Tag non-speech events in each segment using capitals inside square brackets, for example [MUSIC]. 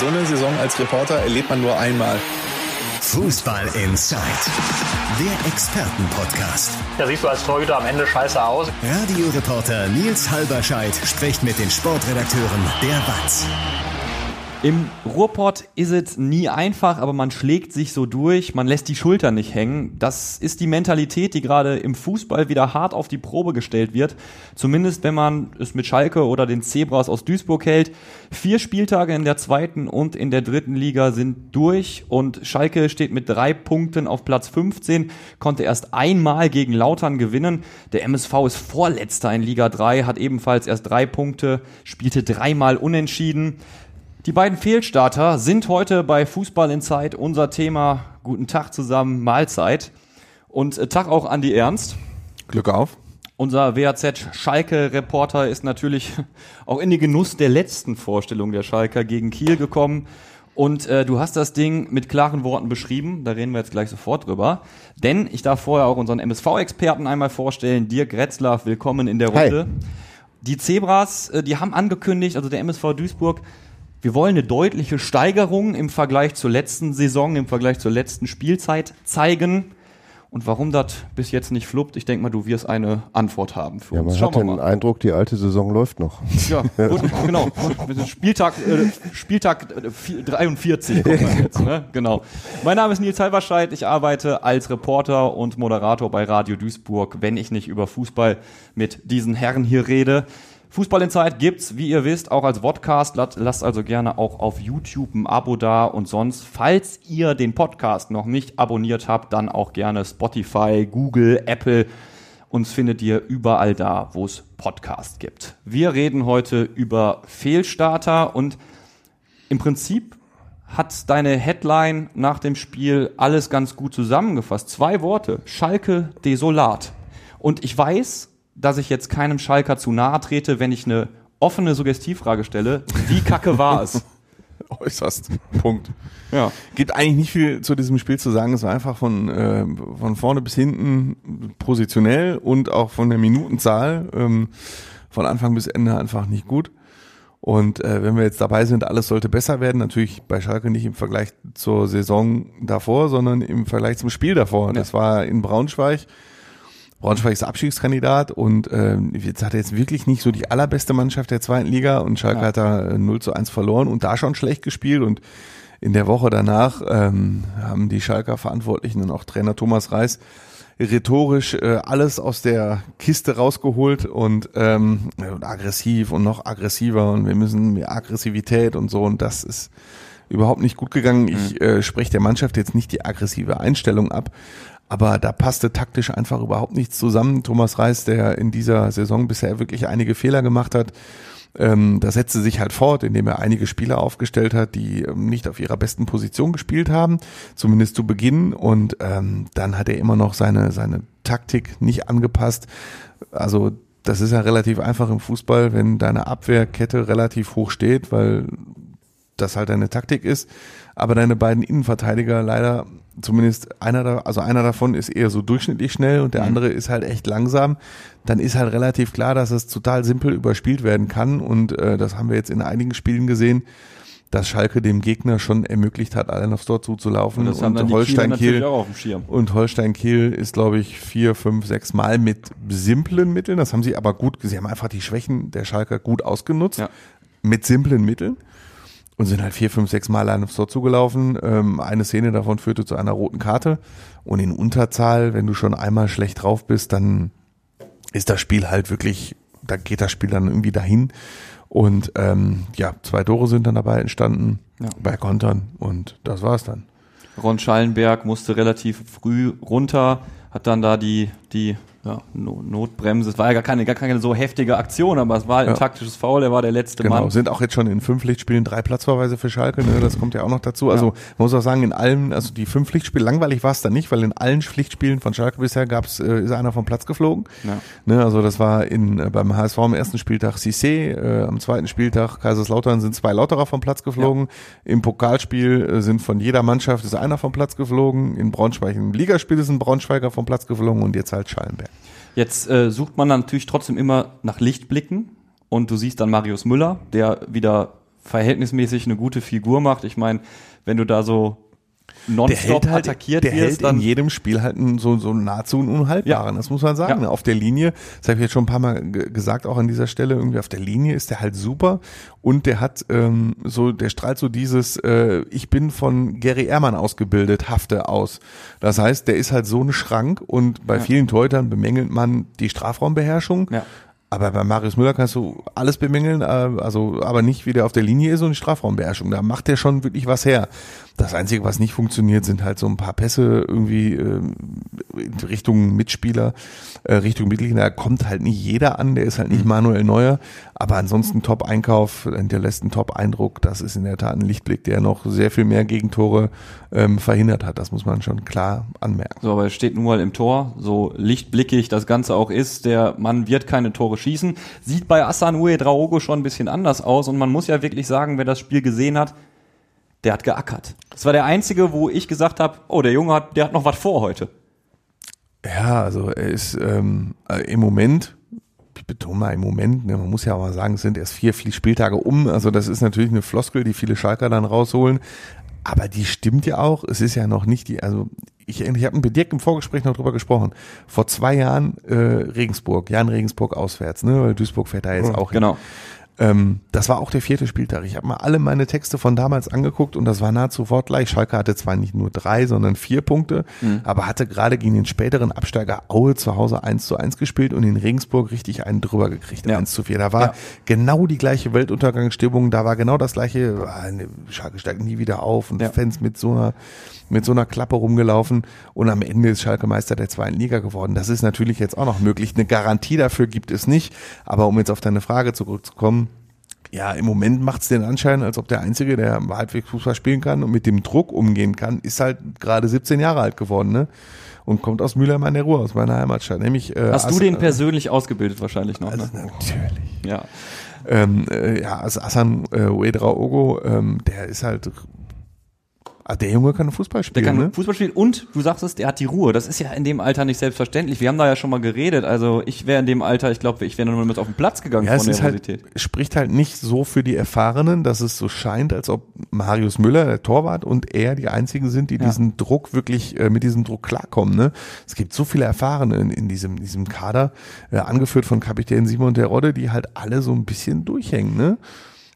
So eine Saison als Reporter erlebt man nur einmal. Fußball Inside, der Expertenpodcast. Da siehst du als Torhüter am Ende scheiße aus. Radioreporter Nils Halberscheid spricht mit den Sportredakteuren der WAZ. Im Ruhrpott ist es nie einfach, aber man schlägt sich so durch, man lässt die Schultern nicht hängen. Das ist die Mentalität, die gerade im Fußball wieder hart auf die Probe gestellt wird. Zumindest wenn man es mit Schalke oder den Zebras aus Duisburg hält. Vier Spieltage in der zweiten und in der dritten Liga sind durch und Schalke steht mit drei Punkten auf Platz 15, konnte erst einmal gegen Lautern gewinnen. Der MSV ist Vorletzter in Liga 3, hat ebenfalls erst drei Punkte, spielte dreimal unentschieden. Die beiden Fehlstarter sind heute bei Fußball in Zeit unser Thema. Guten Tag zusammen, Mahlzeit. Und äh, Tag auch Andi Ernst. Glück auf. Unser WAZ Schalke-Reporter ist natürlich [LAUGHS] auch in den Genuss der letzten Vorstellung der Schalker gegen Kiel gekommen. Und äh, du hast das Ding mit klaren Worten beschrieben, da reden wir jetzt gleich sofort drüber. Denn ich darf vorher auch unseren MSV-Experten einmal vorstellen, Dirk Retzlaff, willkommen in der Runde. Hi. Die Zebras, äh, die haben angekündigt, also der MSV Duisburg, wir wollen eine deutliche Steigerung im Vergleich zur letzten Saison, im Vergleich zur letzten Spielzeit zeigen. Und warum das bis jetzt nicht fluppt, ich denke mal, du wirst eine Antwort haben für Ja, uns. man Schauen hat den mal. Eindruck, die alte Saison läuft noch. Ja, [LAUGHS] gut, genau. Spieltag, äh, Spieltag äh, vier- 43 kommt man jetzt, ne? Genau. Mein Name ist Nils Halberscheid. Ich arbeite als Reporter und Moderator bei Radio Duisburg, wenn ich nicht über Fußball mit diesen Herren hier rede. Fußball in Zeit gibt's, wie ihr wisst, auch als Podcast. Lasst, also gerne auch auf YouTube ein Abo da und sonst, falls ihr den Podcast noch nicht abonniert habt, dann auch gerne Spotify, Google, Apple. Uns findet ihr überall da, wo es Podcast gibt. Wir reden heute über Fehlstarter und im Prinzip hat deine Headline nach dem Spiel alles ganz gut zusammengefasst. Zwei Worte. Schalke desolat. Und ich weiß, dass ich jetzt keinem Schalker zu nahe trete, wenn ich eine offene Suggestivfrage stelle. Wie kacke war es? [LAUGHS] Äußerst. Punkt. Ja. Gibt eigentlich nicht viel zu diesem Spiel zu sagen. Es war einfach von, äh, von vorne bis hinten positionell und auch von der Minutenzahl ähm, von Anfang bis Ende einfach nicht gut. Und äh, wenn wir jetzt dabei sind, alles sollte besser werden, natürlich bei Schalke nicht im Vergleich zur Saison davor, sondern im Vergleich zum Spiel davor. Das war in Braunschweig. Braunschweig ist Abstiegskandidat und ähm, jetzt hat er jetzt wirklich nicht so die allerbeste Mannschaft der zweiten Liga und Schalke Ja. hat da äh, 0 zu 1 verloren und da schon schlecht gespielt und in der Woche danach ähm, haben die Schalker Verantwortlichen und auch Trainer Thomas Reis rhetorisch äh, alles aus der Kiste rausgeholt und, ähm, und aggressiv und noch aggressiver und wir müssen mehr Aggressivität und so und das ist überhaupt nicht gut gegangen. Ich äh, spreche der Mannschaft jetzt nicht die aggressive Einstellung ab, aber da passte taktisch einfach überhaupt nichts zusammen. Thomas Reis, der in dieser Saison bisher wirklich einige Fehler gemacht hat, ähm, das setzte sich halt fort, indem er einige Spieler aufgestellt hat, die ähm, nicht auf ihrer besten Position gespielt haben, zumindest zu Beginn. Und ähm, dann hat er immer noch seine, seine Taktik nicht angepasst. Also das ist ja relativ einfach im Fußball, wenn deine Abwehrkette relativ hoch steht, weil das halt deine Taktik ist. Aber deine beiden Innenverteidiger leider, zumindest einer da, also einer davon ist eher so durchschnittlich schnell und der andere ist halt echt langsam. Dann ist halt relativ klar, dass es total simpel überspielt werden kann. Und äh, das haben wir jetzt in einigen Spielen gesehen, dass Schalke dem Gegner schon ermöglicht hat, allein aufs Tor zuzulaufen. Und Kieler Holstein Kiel und Holstein Kiel ist, glaube ich, vier, fünf, sechs Mal mit simplen Mitteln. Das haben sie aber gut, sie haben einfach die Schwächen der Schalker gut ausgenutzt. Ja. Mit simplen Mitteln. Und sind halt vier, fünf, sechs Mal aufs Tor zugelaufen. Ähm, eine Szene davon führte zu einer roten Karte. Und in Unterzahl, wenn du schon einmal schlecht drauf bist, dann ist das Spiel halt wirklich, da geht das Spiel dann irgendwie dahin. Und ähm, ja, zwei Tore sind dann dabei entstanden Ja. bei Kontern. Und das war's dann. Ron Schallenberg musste relativ früh runter, hat dann da die, die ja, No- Notbremse. Es war ja gar keine, gar keine so heftige Aktion, aber es war halt ein Ja. taktisches Foul, er war der letzte Genau, Mann. sind auch jetzt schon in fünf Pflichtspielen drei Platzverweise für Schalke, ne? das kommt ja auch noch dazu. Also man muss auch sagen, in allen, also die fünf Pflichtspiele, langweilig war es dann nicht, weil in allen Pflichtspielen von Schalke bisher gab's, äh, ist einer vom Platz geflogen. Ja. Ne? Also das war in äh, beim HSV am ersten Spieltag Cissé, äh, am zweiten Spieltag Kaiserslautern sind zwei Lauterer vom Platz geflogen. Im Pokalspiel äh, sind von jeder Mannschaft ist einer vom Platz geflogen. In Braunschweig im Ligaspiel ist ein Braunschweiger vom Platz geflogen und jetzt halt Schallenberg. Jetzt äh, sucht man natürlich trotzdem immer nach Lichtblicken und du siehst dann Marius Müller, der wieder verhältnismäßig eine gute Figur macht. Ich meine, wenn du da so nonstop hält halt, attackiert der wirst, hält in jedem Spiel halt einen, so, so nahezu einen unhaltbaren, Ja. das muss man sagen. Ja. Auf der Linie, das habe ich jetzt schon ein paar Mal ge- gesagt, auch an dieser Stelle, irgendwie auf der Linie ist der halt super und der hat ähm, so, der strahlt so dieses, äh, ich bin von Gary Ehrmann ausgebildet, Hafte aus. Das heißt, der ist halt so ein Schrank und bei Ja. vielen Torhütern bemängelt man die Strafraumbeherrschung. Ja. Aber bei Marius Müller kannst du alles bemängeln, äh, also aber nicht, wie der auf der Linie ist und die Strafraumbeherrschung. Da macht der schon wirklich was her. Das Einzige, was nicht funktioniert, sind halt so ein paar Pässe irgendwie äh, in Richtung Mitspieler, äh, Richtung Mittellinie. Da kommt halt nicht jeder an, der ist halt nicht Manuel Neuer. Aber ansonsten Top-Einkauf, hinterlässt einen Top-Eindruck. Das ist in der Tat ein Lichtblick, der noch sehr viel mehr Gegentore ähm, verhindert hat. Das muss man schon klar anmerken. So, aber es steht nun mal im Tor, so lichtblickig das Ganze auch ist, der Mann wird keine Tore schießen. Sieht bei Asan Uedraogo schon ein bisschen anders aus und man muss ja wirklich sagen, wer das Spiel gesehen hat, der hat geackert. Das war der einzige, wo ich gesagt habe, oh, der Junge hat, der hat noch was vor heute. Ja, also er ist ähm, äh, im Moment, ich betone mal im Moment, ne, man muss ja auch mal sagen, es sind erst vier, vier Spieltage um. Also das ist natürlich eine Floskel, die viele Schalker dann rausholen. Aber die stimmt ja auch. Es ist ja noch nicht die, also ich, ich habe mit Dirk im Vorgespräch noch drüber gesprochen. Vor zwei Jahren äh, Regensburg, Jan Regensburg auswärts, ne? Weil Duisburg fährt da jetzt auch hin. Genau. Ähm, das war auch der vierte Spieltag. Ich habe mal alle meine Texte von damals angeguckt und das war nahezu wortgleich. Schalke hatte zwar nicht nur drei, sondern vier Punkte, aber hatte gerade gegen den späteren Absteiger Aue zu Hause 1 zu 1 gespielt und in Regensburg richtig einen drüber gekriegt, Ja. 1 zu 4. Da war Ja. genau die gleiche Weltuntergangsstimmung, da war genau das gleiche, ah, ne, Schalke steigt nie wieder auf und Ja. Fans mit so einer mit so einer Klappe rumgelaufen und am Ende ist Schalke Meister der zweiten Liga geworden. Das ist natürlich jetzt auch noch möglich. Eine Garantie dafür gibt es nicht, aber um jetzt auf deine Frage zurückzukommen, ja, im Moment macht es den Anschein, als ob der Einzige, der halbwegs Fußball spielen kann und mit dem Druck umgehen kann, ist halt gerade 17 Jahre alt geworden, ne? Und kommt aus Mülheim an der Ruhr, aus meiner Heimatstadt. Nämlich, äh, Hast du As- den persönlich ausgebildet wahrscheinlich noch, Also, ne? natürlich. Ja. Ähm, äh, ja, also Asan äh, Uedraogo, ähm, der ist halt, ah, der Junge kann Fußball Der spielen, kann ne? Fußball spielen und du sagst es, der hat die Ruhe. Das ist ja in dem Alter nicht selbstverständlich. Wir haben da ja schon mal geredet. Also ich wäre in dem Alter, ich glaube, ich wäre nur mit auf den Platz gegangen Ja, von es ist halt, Nervosität. spricht halt nicht so für die Erfahrenen, dass es so scheint, als ob Marius Müller, der Torwart, und er die einzigen sind, die Ja. diesen Druck wirklich, äh, mit diesem Druck klarkommen. Ne? Es gibt so viele Erfahrene in, in diesem, diesem Kader, äh, angeführt von Kapitän Simon Terodde, die halt alle so ein bisschen durchhängen. Ne?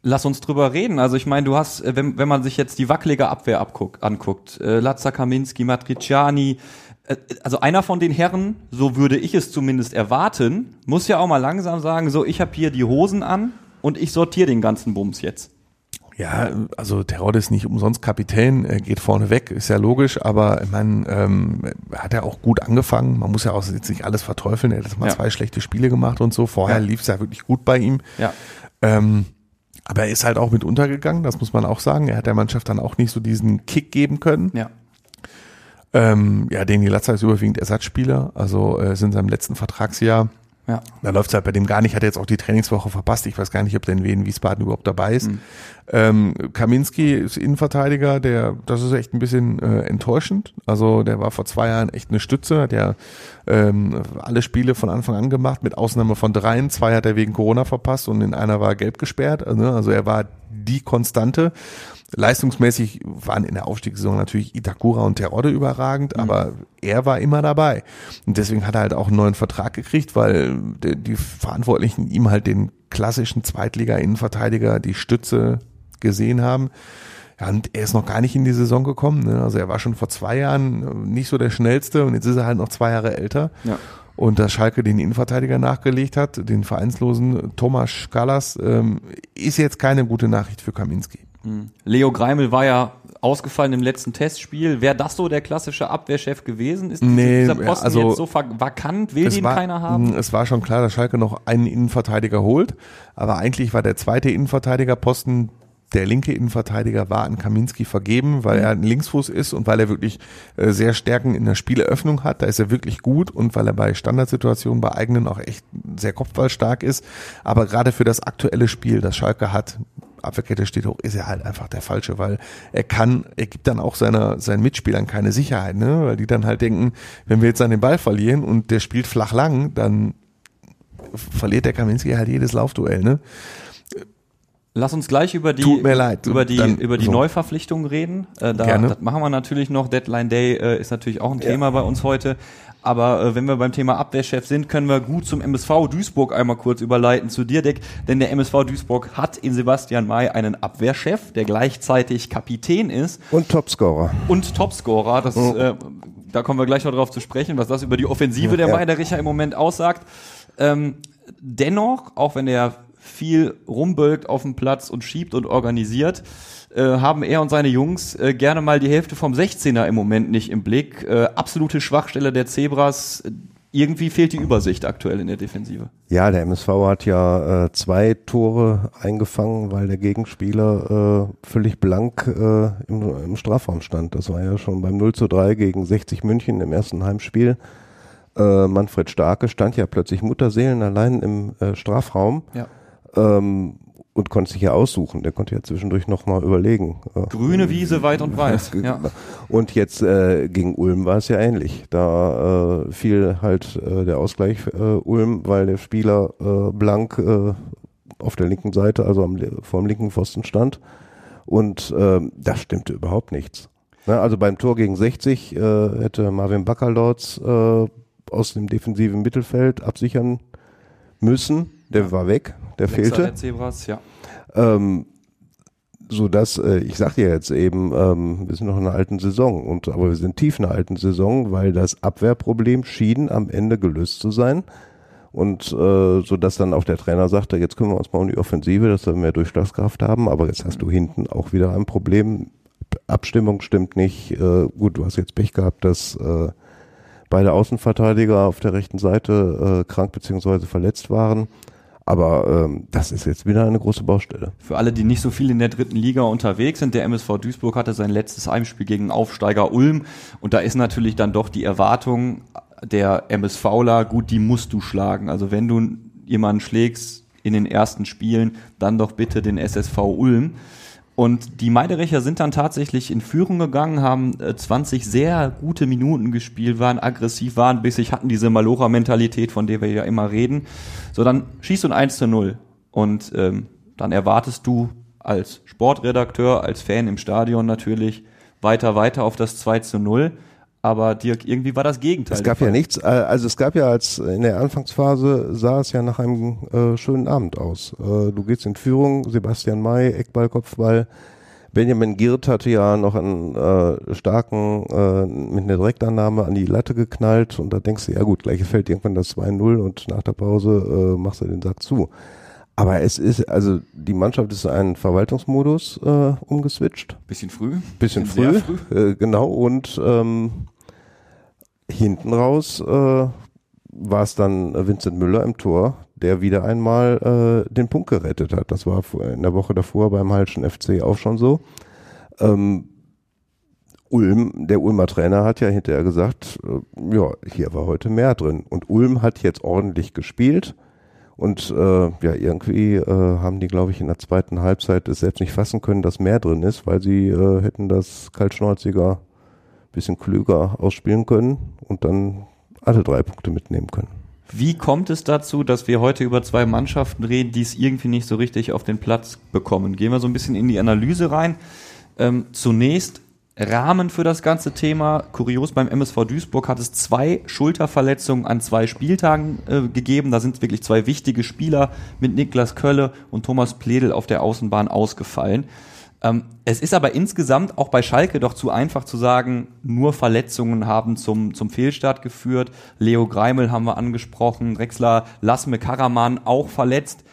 Lass uns drüber reden. Also ich meine, du hast, äh, wenn, wenn man sich jetzt die wackelige Abwehr abguckt, anguckt, äh, Lazza Kaminski, Matriciani, äh, also einer von den Herren, so würde ich es zumindest erwarten, muss ja auch mal langsam sagen, so ich habe hier die Hosen an und ich sortiere den ganzen Bums jetzt. Ja, also Terodde ist nicht umsonst Kapitän, er geht vorne weg, ist ja logisch, aber ich meine, ähm, hat er auch gut angefangen. Man muss ja auch jetzt nicht alles verteufeln. Er hat jetzt mal Ja. zwei schlechte Spiele gemacht und so. Vorher Ja. lief es ja wirklich gut bei ihm. Ja. Ähm, aber er ist halt auch mit untergegangen, das muss man auch sagen. Er hat der Mannschaft dann auch nicht so diesen Kick geben können. Ja. Ähm, ja, Deni Latzer ist überwiegend Ersatzspieler, also äh, ist in seinem letzten Vertragsjahr. Ja. Da läuft es halt bei dem gar nicht, hat jetzt auch die Trainingswoche verpasst. Ich weiß gar nicht, ob der in Wien Wiesbaden überhaupt dabei ist. Ähm, Kaminski ist Innenverteidiger, der, das ist echt ein bisschen äh, enttäuschend. Also der war vor zwei Jahren echt eine Stütze, hat ja ähm, alle Spiele von Anfang an gemacht, mit Ausnahme von dreien. Zwei hat er wegen Corona verpasst und in einer war er gelb gesperrt. Also, also er war die Konstante. Leistungsmäßig waren in der Aufstiegssaison natürlich Itakura und Terodde überragend, aber er war immer dabei. Und deswegen hat er halt auch einen neuen Vertrag gekriegt, weil die, Verantwortlichen ihm halt den klassischen Zweitliga-Innenverteidiger, die Stütze gesehen haben. Ja, und er ist noch gar nicht in die Saison gekommen. Ne? Also er war schon vor zwei Jahren äh, nicht so der schnellste und jetzt ist er halt noch zwei Jahre älter. Ja. Und dass Schalke den Innenverteidiger nachgelegt hat, den vereinslosen Thomas Kalas, ähm, ist jetzt keine gute Nachricht für Kaminski. Leo Greimel war ja ausgefallen im letzten Testspiel. Wäre das so der klassische Abwehrchef gewesen? Ist Nee, dieser Posten also- jetzt so va- vakant? Will den war, keiner haben? Es war schon klar, dass Schalke noch einen Innenverteidiger holt, aber eigentlich war der zweite Innenverteidigerposten der linke Innenverteidiger war an Kaminski vergeben, weil er ein Linksfuß ist und weil er wirklich äh, sehr Stärken in der Spieleröffnung hat. Da ist er wirklich gut und weil er bei Standardsituationen bei eigenen auch echt sehr kopfballstark ist. Aber gerade für das aktuelle Spiel, das Schalke hat, Abwehrkette steht hoch, ist er halt einfach der Falsche, weil er kann, er gibt dann auch seiner, seinen Mitspielern keine Sicherheit, ne? weil die dann halt denken, wenn wir jetzt an den Ball verlieren und der spielt flach lang, dann verliert der Kaminski halt jedes Laufduell, ne? Lass uns gleich über die, leid. über die, Dann über die so. Neuverpflichtung reden. Äh, da, Gerne. Das machen wir natürlich noch. Deadline Day äh, ist natürlich auch ein Thema bei uns heute. Aber äh, wenn wir beim Thema Abwehrchef sind, können wir gut zum MSV Duisburg einmal kurz überleiten zu dir, Dick. Denn der MSV Duisburg hat in Sebastian May einen Abwehrchef, der gleichzeitig Kapitän ist Und Topscorer. und Topscorer. Das, äh, da kommen wir gleich noch drauf zu sprechen, was das über die Offensive der Ja. Meidericher im Moment aussagt. Ähm, dennoch, auch wenn er viel rumbölkt auf dem Platz und schiebt und organisiert, äh, haben er und seine Jungs äh, gerne mal die Hälfte vom 16er im Moment nicht im Blick. Äh, absolute Schwachstelle der Zebras. Irgendwie fehlt die Übersicht aktuell in der Defensive. Ja, der MSV hat ja äh, zwei Tore eingefangen, weil der Gegenspieler äh, völlig blank äh, im, im Strafraum stand. Das war ja schon beim 0 zu 3 gegen 60 München im ersten Heimspiel. Manfred Starke stand ja plötzlich Mutterseelen allein im Strafraum Ja. Ähm, und konnte sich ja aussuchen. Der konnte ja zwischendurch nochmal überlegen. Äh, Grüne Wiese weit und weit. [LAUGHS] Ja. Und jetzt äh, gegen Ulm war es ja ähnlich. Da äh, fiel halt äh, der Ausgleich äh, Ulm, weil der Spieler äh, blank auf der linken Seite, also am, vor linken Pfosten stand. Und ähm, da stimmte überhaupt nichts. Ne, also beim Tor gegen 60 äh, hätte Marvin Baccalords äh, aus dem defensiven Mittelfeld absichern müssen. Der war weg, der fehlte Der Zebras, ja. ähm, so dass äh, ich sag dir jetzt eben, ähm, wir sind noch in einer alten Saison und aber wir sind tief in einer alten Saison, weil das Abwehrproblem schien am Ende gelöst zu sein und äh, so dass dann auch der Trainer sagte, jetzt kümmern wir uns mal um die Offensive, dass wir mehr Durchschlagskraft haben, aber jetzt hast du hinten auch wieder ein Problem. Abstimmung stimmt nicht. Äh, gut, du hast jetzt Pech gehabt, dass äh, beide Außenverteidiger auf der rechten Seite äh, krank beziehungsweise verletzt waren. Aber ähm, das ist jetzt wieder eine große Baustelle. Für alle, die nicht so viel in der dritten Liga unterwegs sind, der MSV Duisburg hatte sein letztes Heimspiel gegen Aufsteiger Ulm und da ist natürlich dann doch die Erwartung der MSVler, gut, die musst du schlagen. Also wenn du jemanden schlägst in den ersten Spielen, dann doch bitte den SSV Ulm. Und die Meidericher sind dann tatsächlich in Führung gegangen, haben äh, 20 sehr gute Minuten gespielt, waren aggressiv, waren bissig, hatten diese Malocha-Mentalität, von der wir ja immer reden. So, dann schießt du ein 1 zu 0. Und ähm, dann erwartest du als Sportredakteur, als Fan im Stadion natürlich weiter, weiter auf das 2 zu 0. Aber Dirk, irgendwie war das Gegenteil. Es gab ja nichts, äh, also es gab ja als in der Anfangsphase sah es ja nach einem äh, schönen Abend aus. Äh, du gehst in Führung, Sebastian May, Eckball, Kopfball. Benjamin Girt hatte ja noch einen äh, starken äh, mit einer Direktannahme an die Latte geknallt und da denkst du, ja gut, gleich fällt irgendwann das 2-0 und nach der Pause äh, machst du den Sack zu. Aber es ist, also die Mannschaft ist in einen Verwaltungsmodus äh, umgeswitcht. Bisschen früh. Bisschen Sehr früh, Äh, genau, und ähm, hinten raus äh, war es dann Vincent Müller im Tor, der wieder einmal äh, den Punkt gerettet hat. Das war in der Woche davor beim Halschen FC auch schon so. Ähm, Ulm, der Ulmer Trainer hat ja hinterher gesagt, äh, ja, hier war heute mehr drin. Und Ulm hat jetzt ordentlich gespielt. Und äh, ja, irgendwie äh, haben die, glaube ich, in der zweiten Halbzeit es selbst nicht fassen können, dass mehr drin ist, weil sie äh, hätten das kaltschnäuziger, bisschen klüger ausspielen können und dann alle drei Punkte mitnehmen können. Wie kommt es dazu, dass wir heute über zwei Mannschaften reden, die es irgendwie nicht so richtig auf den Platz bekommen? Gehen wir so ein bisschen in die Analyse rein. Ähm, zunächst Rahmen für das ganze Thema. Kurios beim MSV Duisburg hat es zwei Schulterverletzungen an zwei Spieltagen äh, gegeben. Da sind wirklich zwei wichtige Spieler mit Niklas Kölle und Thomas Pledel auf der Außenbahn ausgefallen. Ähm, es ist aber insgesamt auch bei Schalke doch zu einfach zu sagen, nur Verletzungen haben zum, zum Fehlstart geführt. Leo Greimel haben wir angesprochen, Drexler, Lasme Karaman auch verletzt.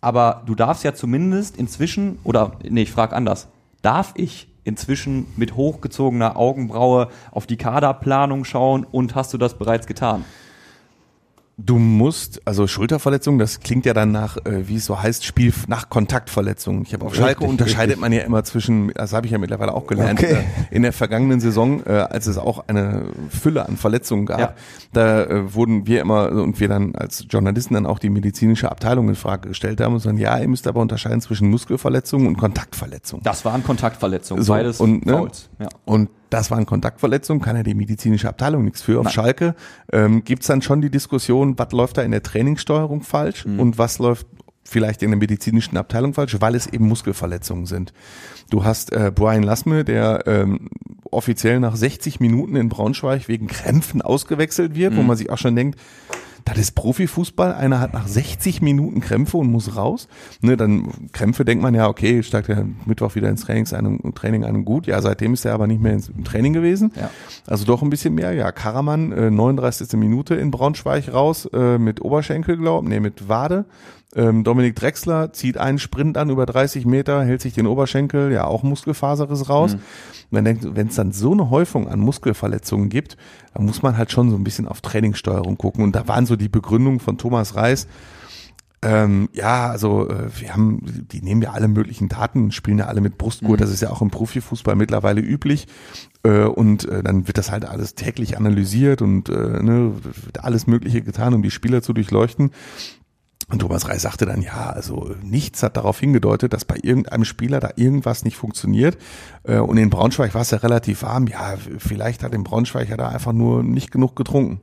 Aber du darfst ja zumindest inzwischen, oder nee, ich frage anders, darf ich inzwischen mit hochgezogener Augenbraue auf die Kaderplanung schauen und hast du das bereits getan? Du musst, also Schulterverletzung, das klingt ja dann nach, äh, wie es so heißt, Spiel nach Kontaktverletzung. Ich habe auf Schalke unterscheidet richtig. man ja immer zwischen, das habe ich ja mittlerweile auch gelernt, Okay. äh, in der vergangenen Saison, äh, als es auch eine Fülle an Verletzungen gab, Ja. da äh, wurden wir immer und wir dann als Journalisten dann auch die medizinische Abteilung in Frage gestellt haben und sagen, ja, ihr müsst aber unterscheiden zwischen Muskelverletzungen und Kontaktverletzungen. Das waren Kontaktverletzungen, So, beides und, ne, Fouls. Ja. Und das waren Kontaktverletzungen, kann ja die medizinische Abteilung nichts für. Auf Nein. Schalke ähm, gibt's dann schon die Diskussion, was läuft da in der Trainingssteuerung falsch Mhm. und was läuft vielleicht in der medizinischen Abteilung falsch, weil es eben Muskelverletzungen sind. Du hast äh, Brian Lassme, der ähm, offiziell nach 60 Minuten in Braunschweig wegen Krämpfen ausgewechselt wird, wo man sich auch schon denkt, das ist Profifußball. Einer hat nach 60 Minuten Krämpfe und muss raus. Ne, dann Krämpfe denkt man ja, okay, steigt er Mittwoch wieder ins Trainings einem, Training einem gut. Ja, seitdem ist er aber nicht mehr ins, im Training gewesen. Ja. Also doch ein bisschen mehr. Ja, Karaman, äh, 39. Minute in Braunschweig raus, äh, mit Oberschenkel, glaub, nee, mit Wade. Ähm, Dominik Drexler zieht einen Sprint an über 30 Meter, hält sich den Oberschenkel, ja auch Muskelfaserriss raus. Und man denkt, wenn es dann so eine Häufung an Muskelverletzungen gibt, dann muss man halt schon so ein bisschen auf Trainingssteuerung gucken. Und da waren so die Begründungen von Thomas Reis, ähm, ja, also äh, wir haben, die nehmen ja alle möglichen Daten, spielen ja alle mit Brustgurt, das ist ja auch im Profifußball mittlerweile üblich. Äh, und äh, dann wird das halt alles täglich analysiert und äh, ne, wird alles Mögliche getan, um die Spieler zu durchleuchten. Und Thomas Reis sagte dann, ja, also nichts hat darauf hingedeutet, dass bei irgendeinem Spieler da irgendwas nicht funktioniert. Äh, Und in Braunschweig war es ja relativ warm. Ja, vielleicht hat in Braunschweig ja da einfach nur nicht genug getrunken.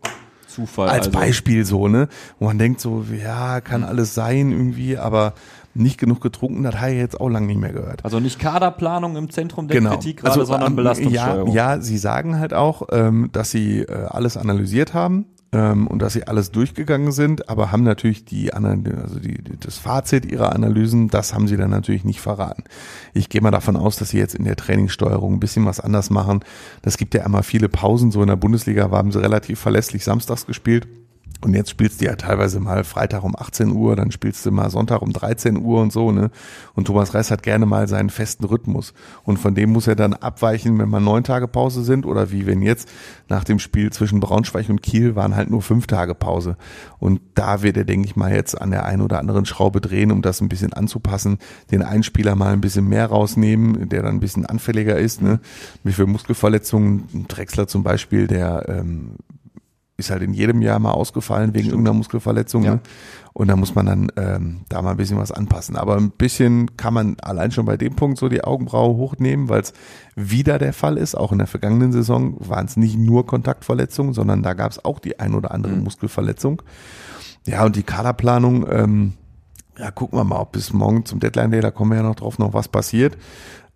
Zufall. Als also. Beispiel so, ne? Wo man denkt so, ja, kann alles sein irgendwie, aber nicht genug getrunken, das habe ich jetzt auch lange nicht mehr gehört. Also nicht Kaderplanung im Zentrum der Kritik gerade, sondern ähm, Belastungssteuerung. Ja, ja, sie sagen halt auch, ähm, dass sie äh, alles analysiert haben ähm, und dass sie alles durchgegangen sind, aber haben natürlich die, also die, das Fazit ihrer Analysen, das haben sie dann natürlich nicht verraten. Ich gehe mal davon aus, dass sie jetzt in der Trainingssteuerung ein bisschen was anders machen. Das gibt ja immer viele Pausen. So in der Bundesliga haben sie relativ verlässlich samstags gespielt. Und jetzt spielst du ja teilweise mal Freitag um 18 Uhr, dann spielst du mal Sonntag um 13 Uhr und so, ne? Und Thomas Reis hat gerne mal seinen festen Rhythmus. Und von dem muss er dann abweichen, wenn mal neun Tage Pause sind oder wie wenn jetzt nach dem Spiel zwischen Braunschweig und Kiel waren halt nur fünf Tage Pause. Und da wird er, denke ich mal, jetzt an der einen oder anderen Schraube drehen, um das ein bisschen anzupassen, den einen Spieler mal ein bisschen mehr rausnehmen, der dann ein bisschen anfälliger ist, ne? Wie für Muskelverletzungen, Drexler zum Beispiel, der ähm, ist halt in jedem Jahr mal ausgefallen wegen irgendeiner Muskelverletzung. Ja. Ne? Und da muss man dann ähm, da mal ein bisschen was anpassen. Aber ein bisschen kann man allein schon bei dem Punkt so die Augenbraue hochnehmen, weil es wieder der Fall ist. Auch in der vergangenen Saison waren es nicht nur Kontaktverletzungen, sondern da gab es auch die ein oder andere Muskelverletzung. Ja, und die Kaderplanung, ähm, ja, gucken wir mal, ob bis morgen zum Deadline Day, da kommen wir ja noch drauf, noch was passiert.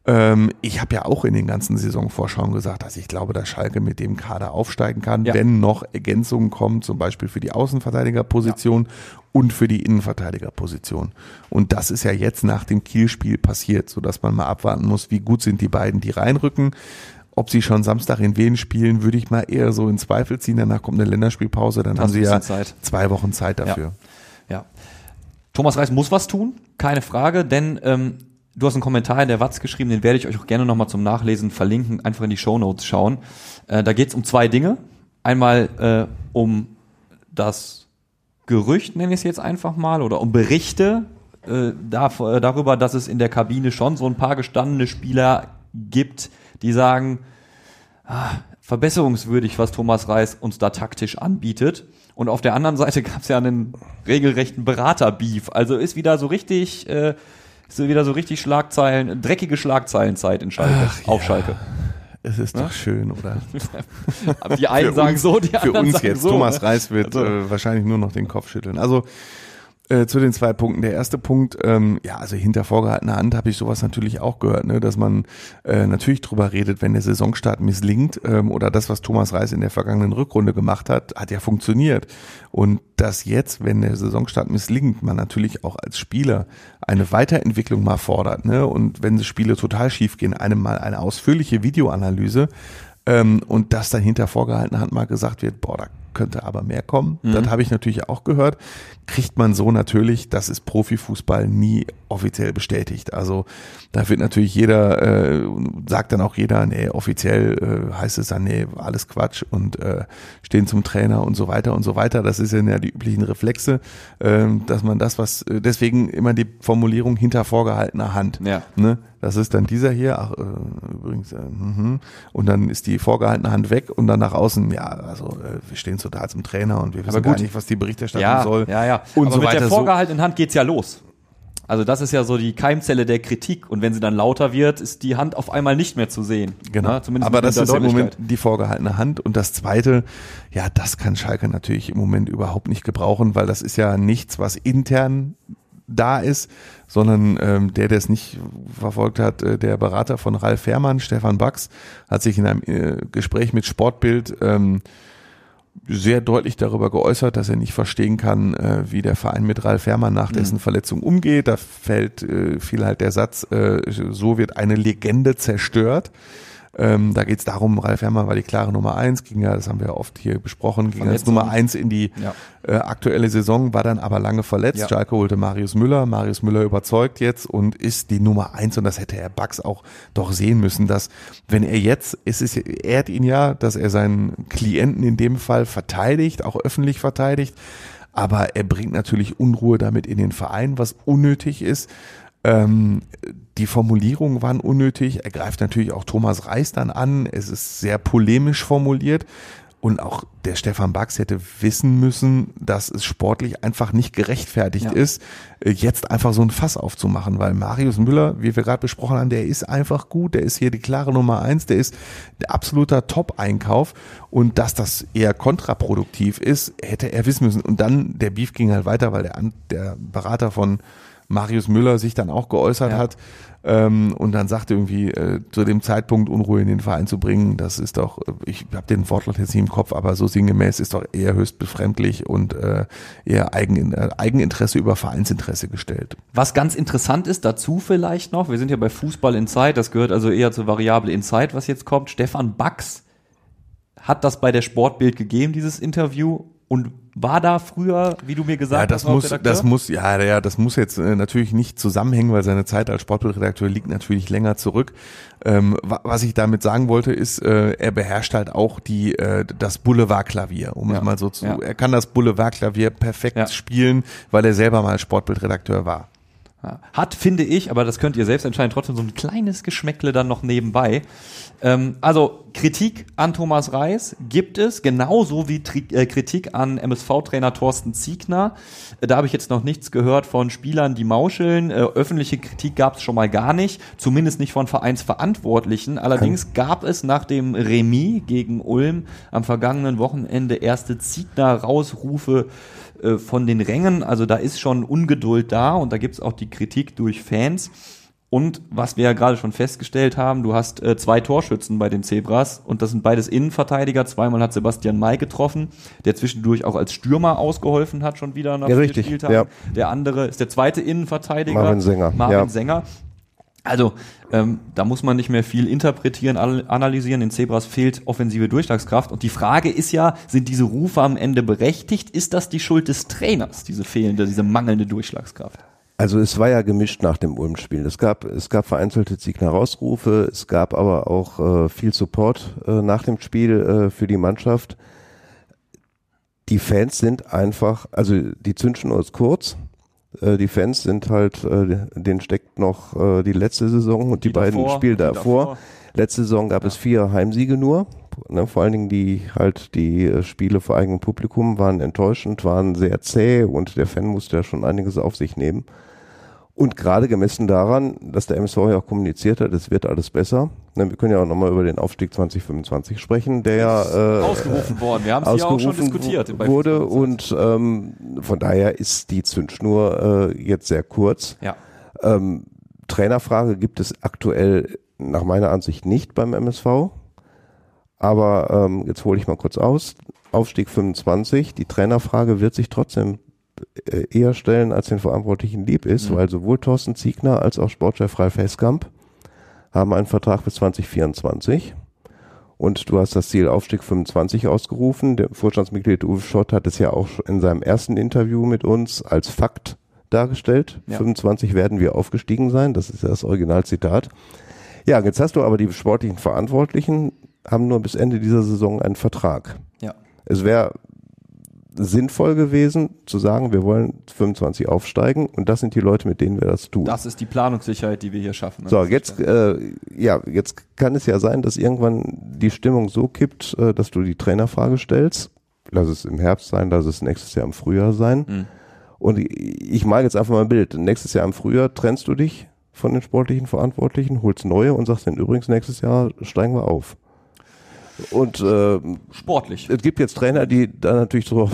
Ähm, ich habe ja auch in den ganzen Saisonvorschauen gesagt, dass ich glaube, dass Schalke mit dem Kader aufsteigen kann, Ja. wenn noch Ergänzungen kommen, zum Beispiel für die Außenverteidigerposition und für die Innenverteidigerposition. Und das ist ja jetzt nach dem Kielspiel passiert, sodass man mal abwarten muss, wie gut sind die beiden, die reinrücken. Ob sie schon Samstag in Wien spielen, würde ich mal eher so in Zweifel ziehen. Danach kommt eine Länderspielpause, dann Hast haben sie ja Zeit. zwei Wochen Zeit dafür. Ja. Thomas Reis muss was tun, keine Frage, denn ähm, du hast einen Kommentar in der Watz geschrieben, den werde ich euch auch gerne nochmal zum Nachlesen verlinken, einfach in die Shownotes schauen. Äh, da geht es um zwei Dinge. Einmal äh, um das Gerücht, nenne ich es jetzt einfach mal, oder um Berichte äh, da, äh, darüber, dass es in der Kabine schon so ein paar gestandene Spieler gibt, die sagen, ah, verbesserungswürdig, was Thomas Reis uns da taktisch anbietet. Und auf der anderen Seite gab es ja einen regelrechten Berater-Beef. Also ist wieder so richtig, äh, ist wieder so richtig Schlagzeilen, dreckige Schlagzeilenzeit in Schalke, auf Schalke. Es ist doch schön, oder? [LAUGHS] Die einen sagen so, die Für anderen uns sagen jetzt. so. Thomas ne? Reis wird Also- äh, wahrscheinlich nur noch den Kopf schütteln. Also äh, zu den zwei Punkten. Der erste Punkt, ähm, ja, also hinter vorgehaltener Hand habe ich sowas natürlich auch gehört, ne, dass man äh, natürlich drüber redet, wenn der Saisonstart misslingt ähm, oder das, was Thomas Reis in der vergangenen Rückrunde gemacht hat, hat ja funktioniert. Und dass jetzt, wenn der Saisonstart misslingt, man natürlich auch als Spieler eine Weiterentwicklung mal fordert, ne, und wenn die Spiele total schief gehen, einem mal eine ausführliche Videoanalyse ähm, und dass dann hinter vorgehaltener Hand mal gesagt wird, boah, da könnte aber mehr kommen. Das habe ich natürlich auch gehört. Kriegt man so natürlich, das ist Profifußball nie offiziell bestätigt. Also da wird natürlich jeder, äh, sagt dann auch jeder, nee, offiziell äh, heißt es dann, nee, alles Quatsch und äh, stehen zum Trainer und so weiter und so weiter. Das ist ja die üblichen Reflexe, ähm, dass man das, was, äh, deswegen immer die Formulierung hinter vorgehaltener Hand. Ja. Ne? Das ist dann dieser hier, ach, äh, übrigens, äh, mhm. und dann ist die vorgehaltene Hand weg und dann nach außen, ja, also äh, wir stehen total zum Trainer und wir wissen gar nicht, was die Berichterstattung ja, soll. Ja, ja. Und Aber so mit weiter. der so, vorgehaltenen Hand geht's ja los. Also das ist ja so die Keimzelle der Kritik. Und wenn sie dann lauter wird, ist die Hand auf einmal nicht mehr zu sehen. Genau. Na, zumindest Aber das ist im Moment die vorgehaltene Hand. Und das Zweite, ja, das kann Schalke natürlich im Moment überhaupt nicht gebrauchen, weil das ist ja nichts, was intern da ist, sondern ähm, der, der es nicht verfolgt hat, äh, der Berater von Ralf Fährmann, Stefan Bax, hat sich in einem äh, Gespräch mit Sportbild ähm, sehr deutlich darüber geäußert, dass er nicht verstehen kann, äh, wie der Verein mit Ralf Fährmann nach dessen mhm. Verletzung umgeht. Da fällt äh, viel halt der Satz, äh, so wird eine Legende zerstört. Ähm, da geht es darum, Ralf Herrmann war die klare Nummer eins, ging ja, das haben wir oft hier besprochen, ging als Nummer eins in die ja. äh, aktuelle Saison, war dann aber lange verletzt. Ja. Schalke holte Marius Müller, Marius Müller überzeugt jetzt und ist die Nummer eins und das hätte Herr Bax auch doch sehen müssen, dass wenn er jetzt, es ist, ehrt ihn ja, dass er seinen Klienten in dem Fall verteidigt, auch öffentlich verteidigt, aber er bringt natürlich Unruhe damit in den Verein, was unnötig ist. Ähm, die Formulierungen waren unnötig. Er greift natürlich auch Thomas Reis dann an. Es ist sehr polemisch formuliert. Und auch der Stefan Bax hätte wissen müssen, dass es sportlich einfach nicht gerechtfertigt ja. ist, äh, jetzt einfach so ein Fass aufzumachen, weil Marius Müller, wie wir gerade besprochen haben, der ist einfach gut, der ist hier die klare Nummer eins, der ist der absoluter Top-Einkauf und dass das eher kontraproduktiv ist, hätte er wissen müssen. Und dann der Beef ging halt weiter, weil der, der Berater von Marius Müller sich dann auch geäußert ja. hat ähm, und dann sagte irgendwie äh, zu dem Zeitpunkt Unruhe in den Verein zu bringen, das ist doch, ich habe den Wortlaut jetzt nicht im Kopf, aber so sinngemäß ist doch eher höchst befremdlich und äh, eher Eigen, äh, Eigeninteresse über Vereinsinteresse gestellt. Was ganz interessant ist dazu vielleicht noch, wir sind ja bei Fußball in Zeit, das gehört also eher zur Variable in Zeit, was jetzt kommt. Stefan Bax hat das bei der Sportbild gegeben, dieses Interview, und war da früher, wie du mir gesagt ja, das hast, muss, das muss, ja, ja, das muss jetzt äh, natürlich nicht zusammenhängen, weil seine Zeit als Sportbildredakteur liegt natürlich länger zurück. Ähm, was ich damit sagen wollte, ist, äh, er beherrscht halt auch die äh, das Boulevardklavier, um ja. es mal so zu. Ja. Er kann das Boulevardklavier perfekt spielen, weil er selber mal Sportbildredakteur war. Hat, finde ich, aber das könnt ihr selbst entscheiden, trotzdem so ein kleines Geschmäckle dann noch nebenbei. Ähm, also Kritik an Thomas Reis gibt es, genauso wie Tri äh, Kritik an MSV-Trainer Thorsten Ziegner. Äh, da habe ich jetzt noch nichts gehört von Spielern, die mauscheln. Äh, öffentliche Kritik gab es schon mal gar nicht, zumindest nicht von Vereinsverantwortlichen. Allerdings gab es nach dem Remis gegen Ulm am vergangenen Wochenende erste Ziegner-Rausrufe äh, von den Rängen. Also da ist schon Ungeduld da und da gibt es auch die Kritik durch Fans. Und was wir ja gerade schon festgestellt haben, du hast äh, zwei Torschützen bei den Zebras und das sind beides Innenverteidiger. Zweimal hat Sebastian May getroffen, der zwischendurch auch als Stürmer ausgeholfen hat, schon wieder nach ja, richtig, Spieltagen. Ja. Der andere ist der zweite Innenverteidiger. Marvin Sänger. Marvin ja. Sänger. Also ähm, da muss man nicht mehr viel interpretieren, analysieren. Den Zebras fehlt offensive Durchschlagskraft. Und die Frage ist ja, sind diese Rufe am Ende berechtigt? Ist das die Schuld des Trainers, diese fehlende, diese mangelnde Durchschlagskraft? Also es war ja gemischt nach dem Ulm-Spiel. Es gab, es gab vereinzelte Siegner-Rausrufe, es gab aber auch äh, viel Support äh, nach dem Spiel äh, für die Mannschaft. Die Fans sind einfach, also die Zündschnur ist kurz äh, die Fans sind halt, äh, denen steckt noch äh, die letzte Saison und die, die beiden davor, Spiele davor. davor. Letzte Saison gab ja. es vier Heimsiege nur. Ne, vor allen Dingen die halt die äh, Spiele vor eigenem Publikum waren enttäuschend, waren sehr zäh und der Fan musste ja schon einiges auf sich nehmen. Und gerade gemessen daran, dass der MSV ja auch kommuniziert hat, es wird alles besser. Ne, wir können ja auch nochmal über den Aufstieg 2025 sprechen, der ja äh, ausgerufen worden. Wir haben es ja auch schon diskutiert. Wurde und ähm, von daher ist die Zündschnur äh, jetzt sehr kurz. Ja. Ähm, Trainerfrage gibt es aktuell nach meiner Ansicht nicht beim MSV. Aber ähm, jetzt hole ich mal kurz aus. Aufstieg 25, die Trainerfrage wird sich trotzdem eher stellen, als den Verantwortlichen lieb ist, mhm. weil sowohl Thorsten Ziegner als auch Sportchef Ralf Heskamp haben einen Vertrag bis 2024. Und du hast das Ziel Aufstieg 25 ausgerufen. Der Vorstandsmitglied Uwe Schott hat es ja auch in seinem ersten Interview mit uns als Fakt dargestellt. Ja. 25 werden wir aufgestiegen sein. Das ist ja das Originalzitat. Ja, jetzt hast du aber die sportlichen Verantwortlichen haben nur bis Ende dieser Saison einen Vertrag. Ja. Es wäre sinnvoll gewesen, zu sagen, wir wollen 25 aufsteigen und das sind die Leute, mit denen wir das tun. Das ist die Planungssicherheit, die wir hier schaffen. So, jetzt, äh, ja, jetzt kann es ja sein, dass irgendwann die Stimmung so kippt, äh, dass du die Trainerfrage stellst. Lass es im Herbst sein, lass es nächstes Jahr im Frühjahr sein. Mhm. Und ich mag jetzt einfach mal ein Bild. Nächstes Jahr im Frühjahr trennst du dich von den sportlichen Verantwortlichen, holst neue und sagst dann übrigens nächstes Jahr steigen wir auf. Und äh, sportlich. Es gibt jetzt Trainer, die da natürlich so,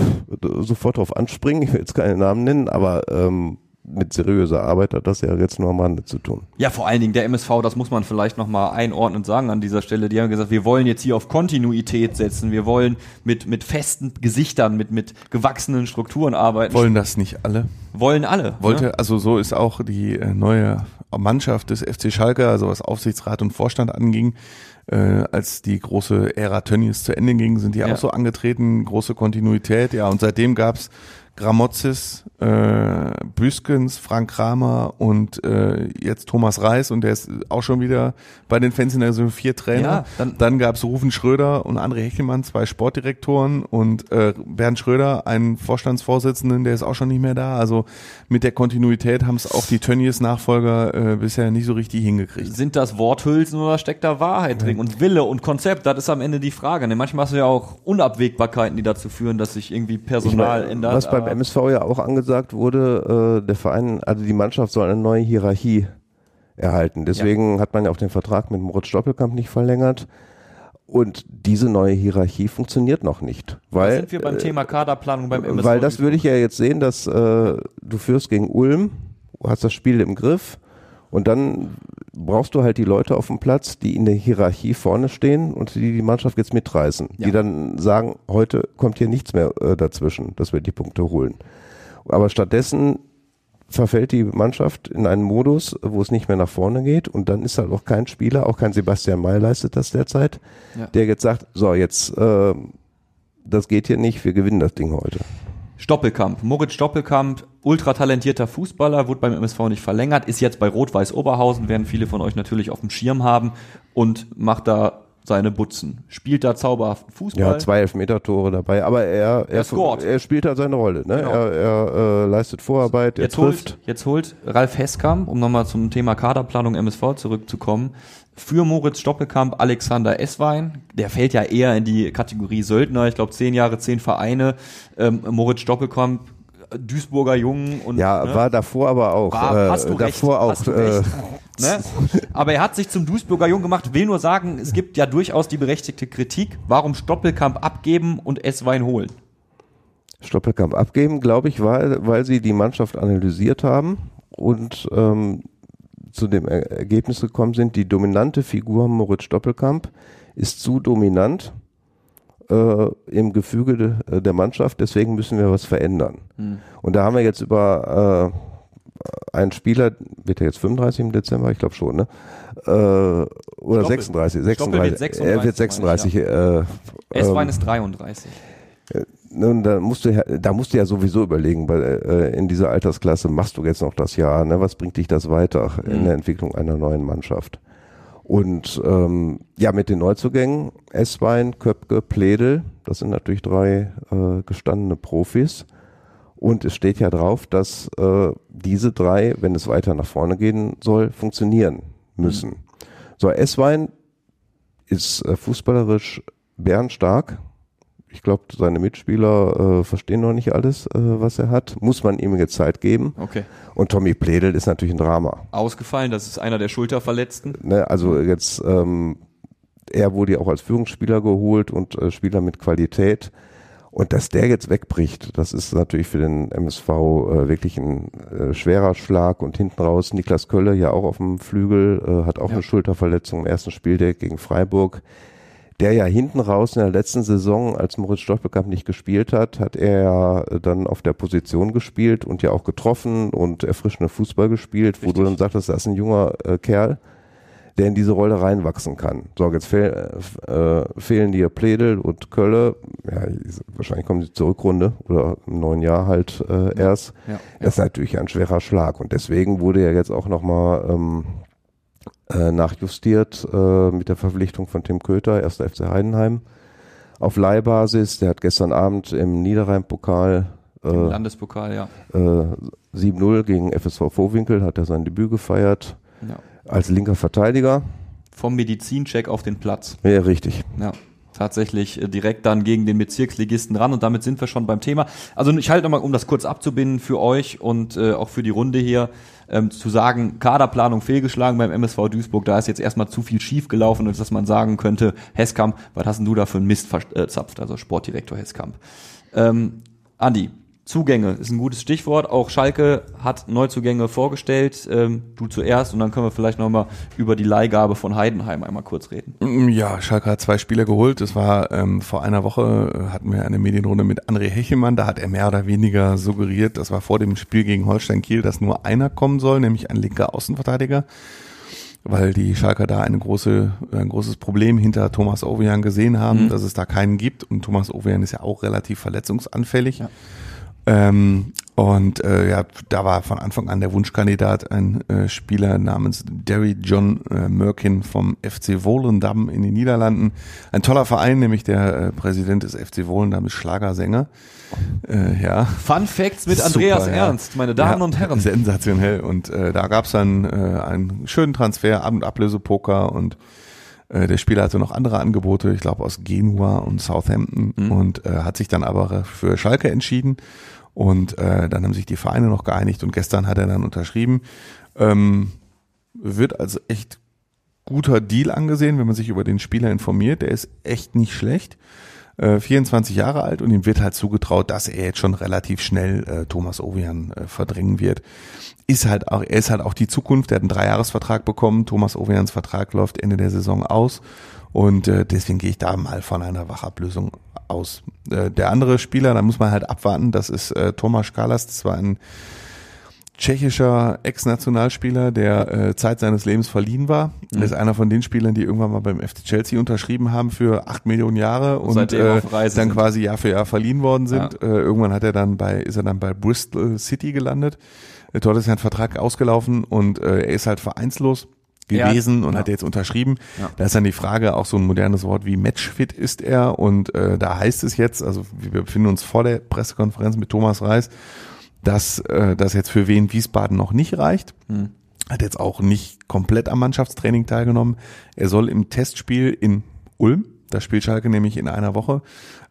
sofort drauf anspringen. Ich will jetzt keine Namen nennen, aber ähm, mit seriöser Arbeit hat das ja jetzt nur am Rande zu tun. Ja, vor allen Dingen der MSV, das muss man vielleicht nochmal einordnend sagen an dieser Stelle. Die haben gesagt, wir wollen jetzt hier auf Kontinuität setzen. Wir wollen mit, mit festen Gesichtern, mit, mit gewachsenen Strukturen arbeiten. Wollen das nicht alle? wollen alle. Wollte, ne? also so ist auch die äh, neue Mannschaft des FC Schalke, also was Aufsichtsrat und Vorstand anging, äh, als die große Ära Tönnies zu Ende ging, sind die Ja. auch so angetreten, große Kontinuität, ja, und seitdem gab's Gramozis, äh, Büskens, Frank Kramer und äh, jetzt Thomas Reis und der ist auch schon wieder bei den Fans in der Saison vier Trainer. Ja, dann- dann gab's Rufen Schröder und André Hechelmann, zwei Sportdirektoren und äh, Bernd Schröder, einen Vorstandsvorsitzenden, der ist auch schon nicht mehr da. Also mit der Kontinuität haben es auch die Tönnies Nachfolger äh, bisher nicht so richtig hingekriegt. Sind das Worthülsen oder steckt da Wahrheit drin? Und Wille und Konzept, das ist am Ende die Frage. Ne? Manchmal hast du ja auch Unabwägbarkeiten, die dazu führen, dass sich irgendwie Personal Ich meine, ändert. Was beim MSV ja auch angesagt wurde, äh, der Verein, also die Mannschaft soll eine neue Hierarchie erhalten. Deswegen hat man ja auch den Vertrag mit Moritz Stoppelkamp nicht verlängert. Und diese neue Hierarchie funktioniert noch nicht. Da Weil, sind wir beim äh, Thema Kaderplanung beim MSV. weil das würde ich ja jetzt sehen, dass äh, du führst gegen Ulm, hast das Spiel im Griff und dann brauchst du halt die Leute auf dem Platz, die in der Hierarchie vorne stehen und die die Mannschaft jetzt mitreißen. Ja. Die dann sagen, heute kommt hier nichts mehr äh, dazwischen, dass wir die Punkte holen. Aber stattdessen verfällt die Mannschaft in einen Modus, wo es nicht mehr nach vorne geht und dann ist halt auch kein Spieler, auch kein Sebastian May leistet das derzeit, Ja. der jetzt sagt, so jetzt, äh, das geht hier nicht, wir gewinnen das Ding heute. Stoppelkamp, Moritz Stoppelkamp, ultra talentierter Fußballer, wurde beim MSV nicht verlängert, ist jetzt bei Rot-Weiß Oberhausen, werden viele von euch natürlich auf dem Schirm haben und macht da seine Butzen. Spielt da zauberhaften Fußball. Ja, zwei Elfmeter-Tore dabei, aber er, er, scored. er spielt halt seine Rolle. Ne? Genau. Er, er äh, leistet Vorarbeit, er Jetzt trifft. holt, jetzt holt Ralf Heskamp, um nochmal zum Thema Kaderplanung MSV zurückzukommen, für Moritz Stoppelkamp Alexander Esswein. Der fällt ja eher in die Kategorie Söldner. Ich glaube, zehn Jahre, zehn Vereine. Ähm, Moritz Stoppelkamp, Duisburger Jungen und Ja, ne? war davor aber auch. War, äh, hast du recht, davor auch. hast du äh, recht. [LAUGHS] Ne? Aber er hat sich zum Duisburger Jung gemacht. Will nur sagen, es gibt ja durchaus die berechtigte Kritik. Warum Stoppelkamp abgeben und Esswein holen? Stoppelkamp abgeben, glaube ich, weil, weil sie die Mannschaft analysiert haben und ähm, zu dem er Ergebnis gekommen sind, die dominante Figur Moritz Stoppelkamp ist zu dominant äh, im Gefüge de, der Mannschaft, deswegen müssen wir was verändern. Und da haben wir jetzt über äh, einen Spieler, wird er jetzt 35 im Dezember? Ich glaube schon, ne? Äh, oder Stoppel. 36, Stoppel wird 36. Er wird 36, 36. Äh, Esswein ähm, ist 33. Nun, da musst du ja, da musst du ja sowieso überlegen, weil äh, in dieser Altersklasse machst du jetzt noch das Jahr, ne? Was bringt dich das weiter in der Entwicklung einer neuen Mannschaft? Und ähm, ja, mit den Neuzugängen, Esswein, Köpke, Pledel, das sind natürlich drei äh, gestandene Profis. Und es steht ja drauf, dass äh, diese drei, wenn es weiter nach vorne gehen soll, funktionieren müssen. So, Esswein ist äh, fußballerisch bärenstark. Ich glaube, seine Mitspieler äh, verstehen noch nicht alles, äh, was er hat. Muss man ihm jetzt Zeit geben. Okay. Und Tommy Pledel ist natürlich ein Drama. Ausgefallen, das ist einer der Schulterverletzten. Ne? Also jetzt, ähm, er wurde ja auch als Führungsspieler geholt und äh, Spieler mit Qualität. Und dass der jetzt wegbricht, das ist natürlich für den MSV äh, wirklich ein äh, schwerer Schlag. Und hinten raus Niklas Kölle ja auch auf dem Flügel, äh, hat auch Ja. eine Schulterverletzung im ersten Spiel gegen Freiburg. Der ja hinten raus in der letzten Saison, als Moritz Stoppelkamp nicht gespielt hat, hat er ja äh, dann auf der Position gespielt und ja auch getroffen und erfrischende Fußball gespielt, wo du dann sagtest, das ist ein junger äh, Kerl, der in diese Rolle reinwachsen kann. So, jetzt fehl, äh, fehlen dir Pledel und Kölle. Ja, wahrscheinlich kommen sie zur Rückrunde oder im neuen Jahr halt äh, erst. Ja. Das ist natürlich ein schwerer Schlag und deswegen wurde ja jetzt auch nochmal ähm, äh, nachjustiert äh, mit der Verpflichtung von Tim Köter, 1. FC Heidenheim, auf Leihbasis. Der hat gestern Abend im Niederrhein-Pokal Im äh, Landespokal, ja. äh, 7-0 gegen FSV Vorwinkel, hat er sein Debüt gefeiert ja. als linker Verteidiger. Vom Medizincheck auf den Platz. Ja, richtig. Ja, tatsächlich äh, direkt dann gegen den Bezirksligisten ran und damit sind wir schon beim Thema. Also ich halte nochmal, um das kurz abzubinden für euch und äh, auch für die Runde hier, ähm, zu sagen, Kaderplanung fehlgeschlagen beim MSV Duisburg, da ist jetzt erstmal zu viel schief gelaufen, als dass man sagen könnte, Heskamp, was hast denn du da für einen Mist verzapft, also Sportdirektor Heskamp. Ähm, Andi, Zugänge ist ein gutes Stichwort. Auch Schalke hat Neuzugänge vorgestellt. Ähm, du zuerst und dann können wir vielleicht nochmal über die Leihgabe von Heidenheim einmal kurz reden. Mm, Ja, Schalke hat zwei Spieler geholt. Das war ähm, vor einer Woche äh, hatten wir eine Medienrunde mit André Hechelmann. Da hat er mehr oder weniger suggeriert, das war vor dem Spiel gegen Holstein Kiel, dass nur einer kommen soll, nämlich ein linker Außenverteidiger, weil die Schalker da eine große, ein großes Problem hinter Thomas Ovejan gesehen haben, dass es da keinen gibt. Und Thomas Ovejan ist ja auch relativ verletzungsanfällig. Ähm, und äh, ja, da war von Anfang an der Wunschkandidat ein äh, Spieler namens Derry John äh, Merkin vom FC Volendam in den Niederlanden. Ein toller Verein, nämlich der äh, Präsident des FC Volendam ist Schlagersänger. Äh, ja. Fun Facts mit Andreas Super, ja. Ernst, meine Damen Ja, und Herren. Sensationell. Und äh, da gab's dann äh, einen schönen Transfer, Ab- und Ablösepoker und äh, der Spieler hatte noch andere Angebote, ich glaube aus Genua und Southampton Mhm. und äh, hat sich dann aber für Schalke entschieden. Und äh, dann haben sich die Vereine noch geeinigt und gestern hat er dann unterschrieben. Ähm, wird also echt guter Deal angesehen, wenn man sich über den Spieler informiert. Der ist echt nicht schlecht. Äh, 24 Jahre alt und ihm wird halt zugetraut, dass er jetzt schon relativ schnell äh, Thomas Ovejan äh, verdrängen wird. Ist halt auch, er ist halt auch die Zukunft. Er hat einen Dreijahresvertrag bekommen. Thomas Ovejans Vertrag läuft Ende der Saison aus. Und äh, deswegen gehe ich da mal von einer Wachablösung aus. Äh, der andere Spieler, da muss man halt abwarten, das ist äh, Tomasz Kalas. Das war ein tschechischer Ex-Nationalspieler, der äh, Zeit seines Lebens verliehen war. Er ist einer von den Spielern, die irgendwann mal beim FC Chelsea unterschrieben haben für acht Millionen Jahre und, seitdem äh, dann sind. quasi Jahr für Jahr verliehen worden sind. Ja. Äh, irgendwann hat er dann bei, ist er dann bei Bristol City gelandet. Dort ist sein Vertrag ausgelaufen und äh, er ist halt vereinslos Ja, gewesen und ja. hat jetzt unterschrieben. Ja. Da ist dann die Frage, auch so ein modernes Wort wie Matchfit ist er und äh, da heißt es jetzt, also wir befinden uns vor der Pressekonferenz mit Thomas Reis, dass äh, das jetzt für Wien Wiesbaden noch nicht reicht. Hm. Hat jetzt auch nicht komplett am Mannschaftstraining teilgenommen. Er soll im Testspiel in Ulm, da spielt Schalke nämlich in einer Woche,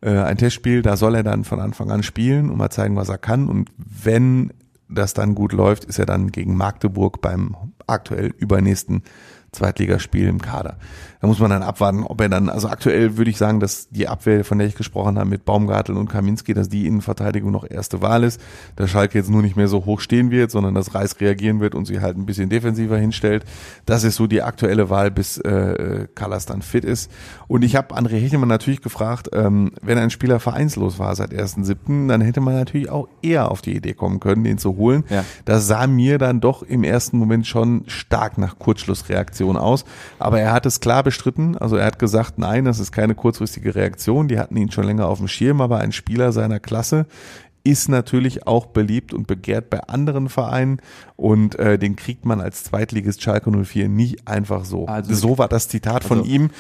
äh, ein Testspiel, da soll er dann von Anfang an spielen und mal zeigen, was er kann. Und wenn das dann gut läuft, ist er dann gegen Magdeburg beim aktuell übernächsten Zweitligaspiel im Kader. Da muss man dann abwarten, ob er dann, also aktuell würde ich sagen, dass die Abwehr, von der ich gesprochen habe, mit Baumgartel und Kaminski, dass die Innenverteidigung noch erste Wahl ist. Dass Schalke jetzt nur nicht mehr so hoch stehen wird, sondern dass Reis reagieren wird und sie halt ein bisschen defensiver hinstellt. Das ist so die aktuelle Wahl, bis äh, Callas dann fit ist. Und ich habe André Hechelmann natürlich gefragt, ähm, wenn ein Spieler vereinslos war seit 1.7., dann hätte man natürlich auch eher auf die Idee kommen können, den zu holen. Ja. Das sah mir dann doch im ersten Moment schon stark nach Kurzschlussreaktion aus. Aber er hat es klar bestritten. Also er hat gesagt, nein, das ist keine kurzfristige Reaktion. Die hatten ihn schon länger auf dem Schirm, aber ein Spieler seiner Klasse ist natürlich auch beliebt und begehrt bei anderen Vereinen und äh, den kriegt man als Zweitligist Schalke 04 nie einfach so. Also- so war das Zitat von Also- ihm.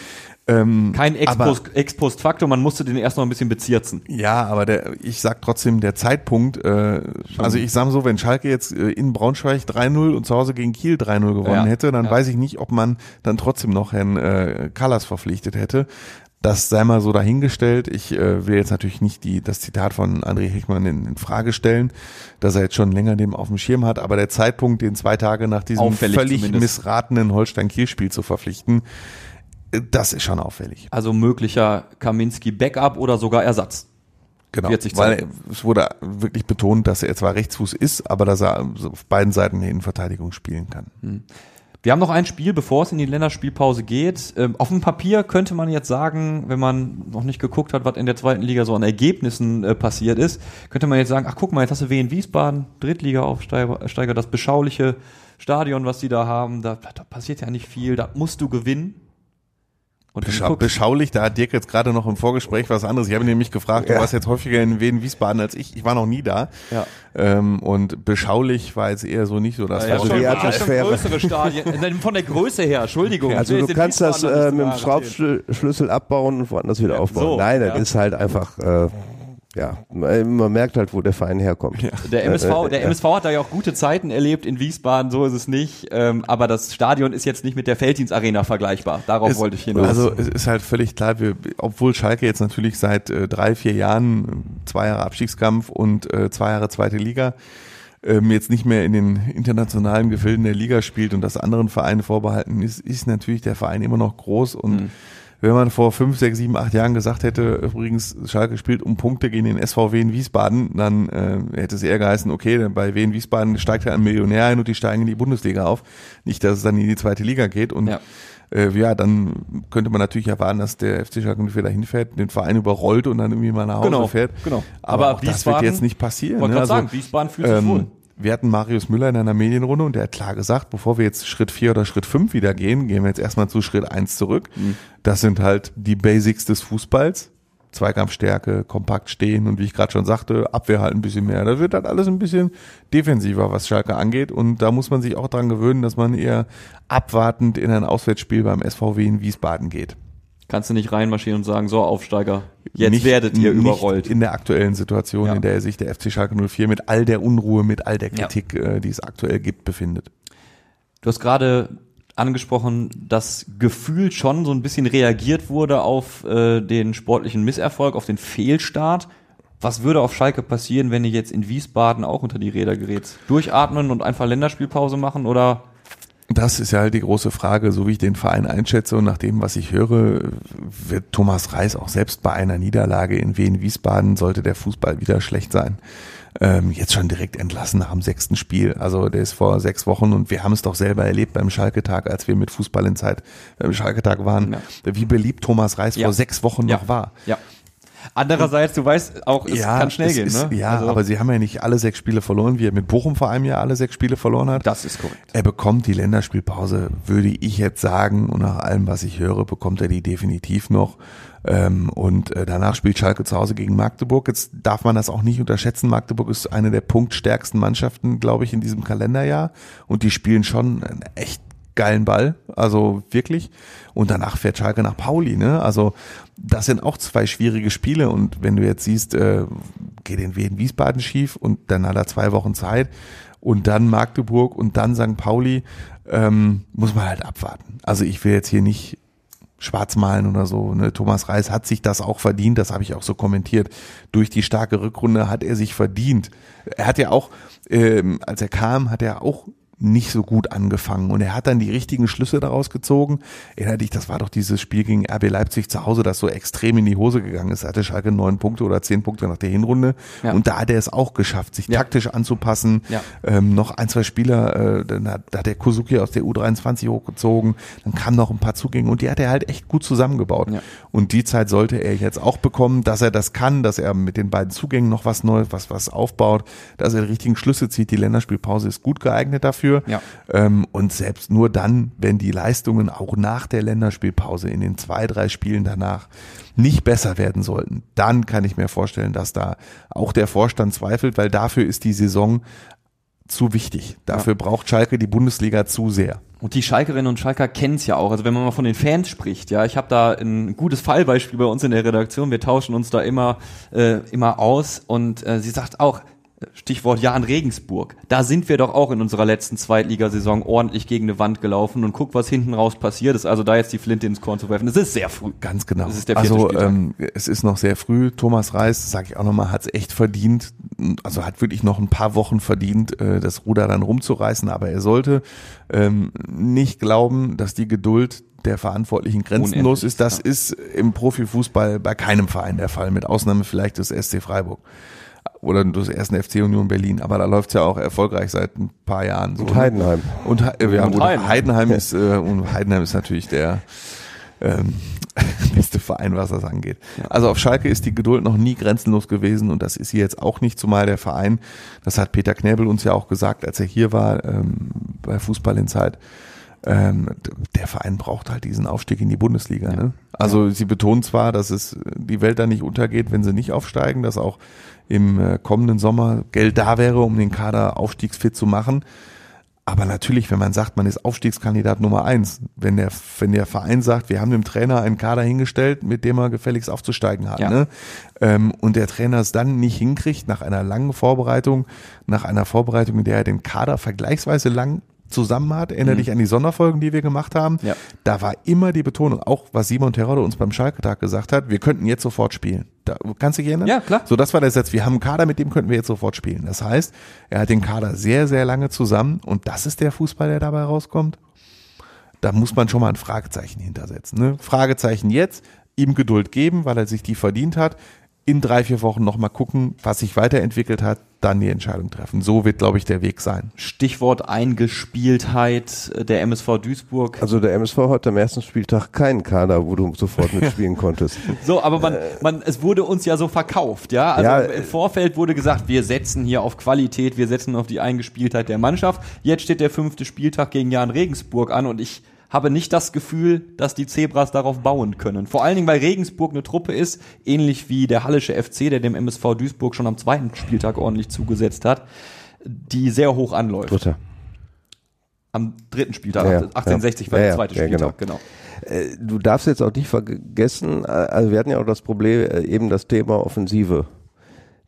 Ähm, Kein Ex aber- post, Ex post Faktor, man musste den erst noch ein bisschen bezirzen. ja, aber der, ich sag trotzdem, der Zeitpunkt, äh, also ich sag so, wenn Schalke jetzt äh, in Braunschweig 3-0 und zu Hause gegen Kiel 3-0 gewonnen Ja, hätte, dann ja. weiß ich nicht, ob man dann trotzdem noch Herrn äh, Callas verpflichtet hätte. Das sei mal so dahingestellt. Ich äh, will jetzt natürlich nicht die, das Zitat von André Hickmann in, in Frage stellen, dass er jetzt schon länger dem auf dem Schirm hat, aber der Zeitpunkt, den zwei Tage nach diesem Auffällig völlig zumindest. missratenen Holstein-Kiel-Spiel zu verpflichten, das ist schon auffällig. Also möglicher Kaminski-Backup oder sogar Ersatz. Genau, weil es wurde wirklich betont, dass er zwar Rechtsfuß ist, aber dass er auf beiden Seiten eine Innenverteidigung spielen kann. Wir haben noch ein Spiel, bevor es in die Länderspielpause geht. Ähm, auf dem Papier könnte man jetzt sagen, wenn man noch nicht geguckt hat, was in der zweiten Liga so an Ergebnissen äh, passiert ist, könnte man jetzt sagen, ach guck mal, jetzt hast du Wien Wiesbaden, Drittliga-Aufsteiger, das beschauliche Stadion, was die da haben, da, da passiert ja nicht viel, da musst du gewinnen. Beschau guckst- beschaulich, da hat Dirk jetzt gerade noch im Vorgespräch was anderes. Ich habe ihn nämlich gefragt, du Ja. warst jetzt häufiger in Wien, Wiesbaden als ich. Ich war noch nie da. Ja. Ähm, und beschaulich war jetzt eher so nicht so das. Ja, Also die Atmosphäre. größere Stadien, [LAUGHS] äh, von der Größe her, Entschuldigung. Also du kannst das Wiesbaden äh, nicht mit dem. Schraubschlüssel abbauen und woanders wieder aufbauen. so, Nein, das ist halt einfach, äh, ja, man man merkt halt, wo der Verein herkommt. Der MSV, Äh, der äh, MSV hat da ja auch gute Zeiten erlebt in Wiesbaden, so ist es nicht. Ähm, aber das Stadion ist jetzt nicht mit der Felddienstarena vergleichbar. Darauf Es- wollte ich hinaus. Also es ist halt völlig klar, wir, obwohl Schalke jetzt natürlich seit äh, drei, vier Jahren, äh, zwei Jahre Abstiegskampf und äh, zwei Jahre zweite Liga, ähm, jetzt nicht mehr in den internationalen Gefilden der Liga spielt und das anderen Vereinen vorbehalten ist, ist natürlich der Verein immer noch groß und wenn man vor fünf, sechs, sieben, acht Jahren gesagt hätte, übrigens, Schalke spielt um Punkte gegen den SVW in Wiesbaden, dann äh, hätte es eher geheißen, okay, bei Wien Wiesbaden steigt ja ein Millionär ein und die steigen in die Bundesliga auf. Nicht, dass es dann in die zweite Liga geht und Ja. äh, ja, dann könnte man natürlich erwarten, dass der FC Schalke 04 da hinfährt, den Verein überrollt und dann irgendwie mal nach Hause Genau, fährt. genau. Aber, Aber das wird jetzt nicht passieren. Wollte ne? gerade sagen, Wiesbaden fühlt sich wohl. Wir hatten Marius Müller in einer Medienrunde und der hat klar gesagt, bevor wir jetzt Schritt vier oder Schritt fünf wieder gehen, gehen wir jetzt erstmal zu Schritt eins zurück. Mhm. Das sind halt die Basics des Fußballs. Zweikampfstärke, kompakt stehen und wie ich gerade schon sagte, Abwehr halt ein bisschen mehr. Das wird halt alles ein bisschen defensiver, was Schalke angeht. Und da muss man sich auch dran gewöhnen, dass man eher abwartend in ein Auswärtsspiel beim SVW in Wiesbaden geht. Kannst du nicht reinmarschieren und sagen, so Aufsteiger, jetzt Nicht- werdet ihr überrollt. In der aktuellen Situation, Ja. in der sich der FC Schalke 04 mit all der Unruhe, mit all der Ja. Kritik, äh, die es aktuell gibt, befindet. Du hast gerade angesprochen, dass gefühlt schon so ein bisschen reagiert wurde auf äh, den sportlichen Misserfolg, auf den Fehlstart. Was würde auf Schalke passieren, wenn ihr jetzt in Wiesbaden auch unter die Räder gerät? Durchatmen und einfach Länderspielpause machen oder? Das ist ja halt die große Frage, so wie ich den Verein einschätze und nach dem, was ich höre, wird Thomas Reis auch selbst bei einer Niederlage in Wien-Wiesbaden, sollte der Fußball wieder schlecht sein, ähm, jetzt schon direkt entlassen nach dem sechsten Spiel. Also der ist vor sechs Wochen und wir haben es doch selber erlebt beim Schalke-Tag, als wir mit Fußball in Zeit beim Schalke-Tag waren, wie beliebt Thomas Reis Ja. vor sechs Wochen Ja. noch war. Ja. Andererseits, du weißt auch, es kann schnell es gehen, ist, ne? Ja, Also, aber sie haben ja nicht alle sechs Spiele verloren, wie er mit Bochum vor einem Jahr alle sechs Spiele verloren hat. das ist korrekt. Er bekommt die Länderspielpause, würde ich jetzt sagen, und nach allem, was ich höre, bekommt er die definitiv noch. Ähm, und äh, danach spielt Schalke zu Hause gegen Magdeburg. Jetzt darf man das auch nicht unterschätzen. Magdeburg ist eine der punktstärksten Mannschaften, glaube ich, in diesem Kalenderjahr. Und die spielen schon echt geilen Ball, also wirklich. Und danach fährt Schalke nach Pauli, ne? Also das sind auch zwei schwierige Spiele. Und wenn du jetzt siehst, äh, geht in Wien Wiesbaden schief und dann hat er zwei Wochen Zeit und dann Magdeburg und dann St. Pauli, ähm, muss man halt abwarten. Also ich will jetzt hier nicht schwarz malen oder so. Ne? Thomas Reis hat sich das auch verdient, das habe ich auch so kommentiert. Durch die starke Rückrunde hat er sich verdient. Er hat ja auch, ähm, als er kam, hat er auch nicht so gut angefangen und er hat dann die richtigen Schlüsse daraus gezogen. Erinner dich, das war doch dieses Spiel gegen RB Leipzig zu Hause, das so extrem in die Hose gegangen ist. Er hatte Schalke neun Punkte oder zehn Punkte nach der Hinrunde Ja. und da hat er es auch geschafft, sich Ja. taktisch anzupassen. Ja. Ähm, noch ein, zwei Spieler, äh, dann hat, da hat der Kuzuki aus der U23 hochgezogen, dann kamen noch ein paar Zugänge und die hat er halt echt gut zusammengebaut. Und die Zeit sollte er jetzt auch bekommen, dass er das kann, dass er mit den beiden Zugängen noch was Neues, was, was aufbaut, dass er die richtigen Schlüsse zieht. Die Länderspielpause ist gut geeignet dafür. Ja. Ähm, und selbst nur dann, wenn die Leistungen auch nach der Länderspielpause in den zwei, drei Spielen danach nicht besser werden sollten, dann kann ich mir vorstellen, dass da auch der Vorstand zweifelt, weil dafür ist die Saison zu wichtig. Dafür braucht Schalke die Bundesliga zu sehr. Und die Schalkerinnen und Schalker kennen es ja auch. Also wenn man mal von den Fans spricht, ja, ich habe da ein gutes Fallbeispiel bei uns in der Redaktion. Wir tauschen uns da immer äh, immer aus und äh, sie sagt auch Stichwort Jan Regensburg. Da sind wir doch auch in unserer letzten Zweitligasaison ordentlich gegen eine Wand gelaufen und guck, was hinten raus passiert ist. Also da jetzt die Flinte ins Korn zu werfen, das ist sehr früh. Ganz genau. Das ist der also ähm, es ist noch sehr früh. Thomas Reis, sage ich auch nochmal, hat es echt verdient. Also hat wirklich noch ein paar Wochen verdient, äh, das Ruder dann rumzureißen. Aber er sollte ähm, nicht glauben, dass die Geduld der Verantwortlichen grenzenlos Unendlich, ist. Das ja. ist im Profifußball bei keinem Verein der Fall, mit Ausnahme vielleicht des SC Freiburg oder des ersten FC Union Berlin. Aber da läuft's ja auch erfolgreich seit ein paar Jahren. So, Und ne? Heidenheim. Und, äh, ja, Und Heidenheim. Heidenheim ist äh, und Heidenheim ist natürlich der ähm, [LAUGHS] beste Verein, was das angeht. Also auf Schalke ist die Geduld noch nie grenzenlos gewesen und das ist sie jetzt auch nicht, zumal der Verein, das hat Peter Knäbel uns ja auch gesagt, als er hier war ähm, bei Fußball in Zeit, ähm, der Verein braucht halt diesen Aufstieg in die Bundesliga. Ne? Also sie betonen zwar, dass es die Welt da nicht untergeht, wenn sie nicht aufsteigen, dass auch im äh, kommenden Sommer Geld da wäre, um den Kader aufstiegsfit zu machen. Aber natürlich, wenn man sagt, man ist Aufstiegskandidat Nummer eins, wenn der, wenn der Verein sagt, wir haben dem Trainer einen Kader hingestellt, mit dem er gefälligst aufzusteigen hat, Ja. ne? ähm, und der Trainer es dann nicht hinkriegt, nach einer langen Vorbereitung, nach einer Vorbereitung, in der er den Kader vergleichsweise lang zusammen hat, erinnere dich an die Sonderfolgen, die wir gemacht haben, Ja. da war immer die Betonung, auch was Simon Terodde uns beim Schalke-Tag gesagt hat, wir könnten jetzt sofort spielen. Da, kannst du dich erinnern? Ja, klar. So, das war der Satz. Wir haben einen Kader, mit dem könnten wir jetzt sofort spielen. Das heißt, er hat den Kader sehr, sehr lange zusammen und das ist der Fußball, der dabei rauskommt. da muss man schon mal ein Fragezeichen hintersetzen. Ne? Fragezeichen jetzt, ihm Geduld geben, weil er sich die verdient hat. In drei, vier Wochen nochmal gucken, was sich weiterentwickelt hat, dann die Entscheidung treffen. So wird, glaube ich, der Weg sein. Stichwort Eingespieltheit der MSV Duisburg. Also der MSV hat am ersten Spieltag keinen Kader, wo du sofort [LAUGHS] mitspielen konntest. So, aber man, man, es wurde uns ja so verkauft, ja. Also Ja, im Vorfeld wurde gesagt, wir setzen hier auf Qualität, wir setzen auf die Eingespieltheit der Mannschaft. Jetzt steht der fünfte Spieltag gegen Jan Regensburg an und ich habe nicht das Gefühl, dass die Zebras darauf bauen können. Vor allen Dingen, weil Regensburg eine Truppe ist, ähnlich wie der Hallische FC, der dem MSV Duisburg schon am zweiten Spieltag ordentlich zugesetzt hat, die sehr hoch anläuft. Dritter. Am dritten Spieltag, Ja, ja. 1860 war Ja, der ja, zweite Spieltag, genau. Äh, Du darfst jetzt auch nicht vergessen, äh, also wir hatten ja auch das Problem, äh, eben das Thema Offensive.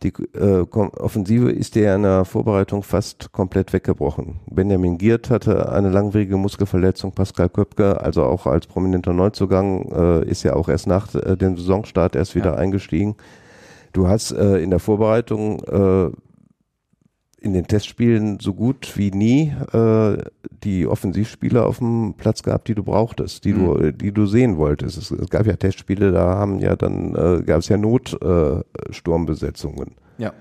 Die äh, Offensive ist ja in der Vorbereitung fast komplett weggebrochen. Benjamin Giert hatte eine langwierige Muskelverletzung, Pascal Köpke, also auch als prominenter Neuzugang, äh, ist ja auch erst nach äh, dem Saisonstart erst wieder Ja. eingestiegen. Du hast äh, in der Vorbereitung äh, in den Testspielen so gut wie nie äh, die Offensivspieler auf dem Platz gehabt, die du brauchtest, die du, äh, die du sehen wolltest. Es, es gab ja Testspiele, da haben ja dann äh, gab es ja Notsturmbesetzungen. Äh. Ja.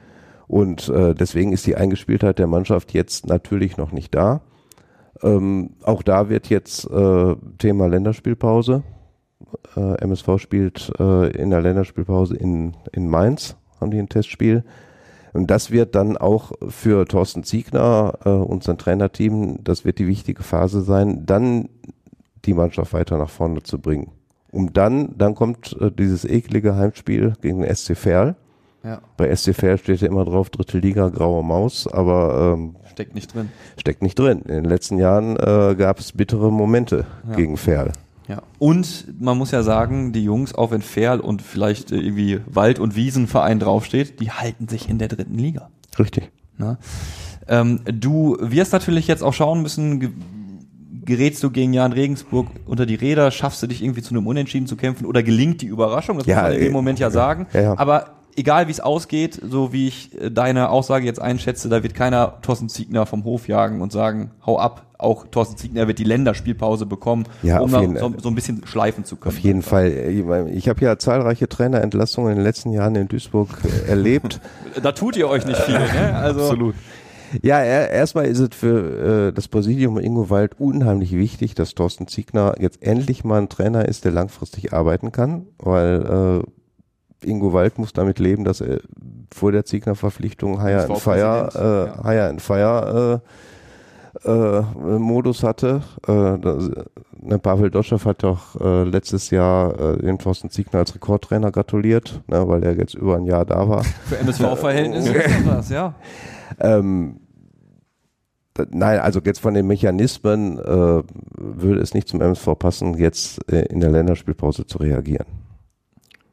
Und äh, deswegen ist die Eingespieltheit der Mannschaft jetzt natürlich noch nicht da. Ähm, auch da wird jetzt äh, Thema Länderspielpause. Äh, MSV spielt äh, in der Länderspielpause in, in Mainz, haben die ein Testspiel. Und das wird dann auch für Thorsten Ziegner äh, und sein Trainerteam, das wird die wichtige Phase sein, dann die Mannschaft weiter nach vorne zu bringen. Um dann, dann kommt äh, dieses eklige Heimspiel gegen den SC Verl. Ja, Bei SC Verl steht ja immer drauf, dritte Liga, graue Maus, aber ähm, steckt nicht drin. steckt nicht drin. In den letzten Jahren äh, gab es bittere Momente Ja. gegen Verl. Ja. Und man muss ja sagen, die Jungs, auch wenn Ferl und vielleicht äh, irgendwie Wald- und Wiesenverein draufsteht, die halten sich in der dritten Liga. Richtig. Ne? Ähm, du wirst natürlich jetzt auch schauen müssen, ge gerätst du gegen Jan Regensburg unter die Räder, schaffst du dich irgendwie zu einem Unentschieden zu kämpfen oder gelingt die Überraschung? Das Ja, muss man in dem äh, Moment ja sagen. ja, ja. Aber egal wie es ausgeht, so wie ich äh, deine Aussage jetzt einschätze, da wird keiner Thorsten Ziegner vom Hof jagen und sagen, hau ab. Auch Thorsten Ziegner wird die Länderspielpause bekommen, Ja, um jeden- so, so ein bisschen schleifen zu können. Auf jeden Fall. Ich habe ja zahlreiche Trainerentlassungen in den letzten Jahren in Duisburg äh, erlebt. [LAUGHS] Da tut ihr euch nicht viel, ne? [LAUGHS] Also, Absolut. Ja, er, erstmal ist es für äh, das Präsidium Ingo Wald unheimlich wichtig, dass Thorsten Ziegner jetzt endlich mal ein Trainer ist, der langfristig arbeiten kann, weil äh, Ingo Wald muss damit leben, dass er vor der Ziegner-Verpflichtung Hire and Fire, äh, ja. Hire and Fire äh, äh, Modus hatte. Äh, das, ne, Pavel Dotschew hat doch äh, letztes Jahr äh, dem Thorsten Ziegner als Rekordtrainer gratuliert, ne, weil er jetzt über ein Jahr da war. [LAUGHS] für MSV-Verhältnisse [LAUGHS] ist das was, ja. Ähm, nein, also jetzt von den Mechanismen äh, würde es nicht zum MSV passen, jetzt äh, in der Länderspielpause zu reagieren.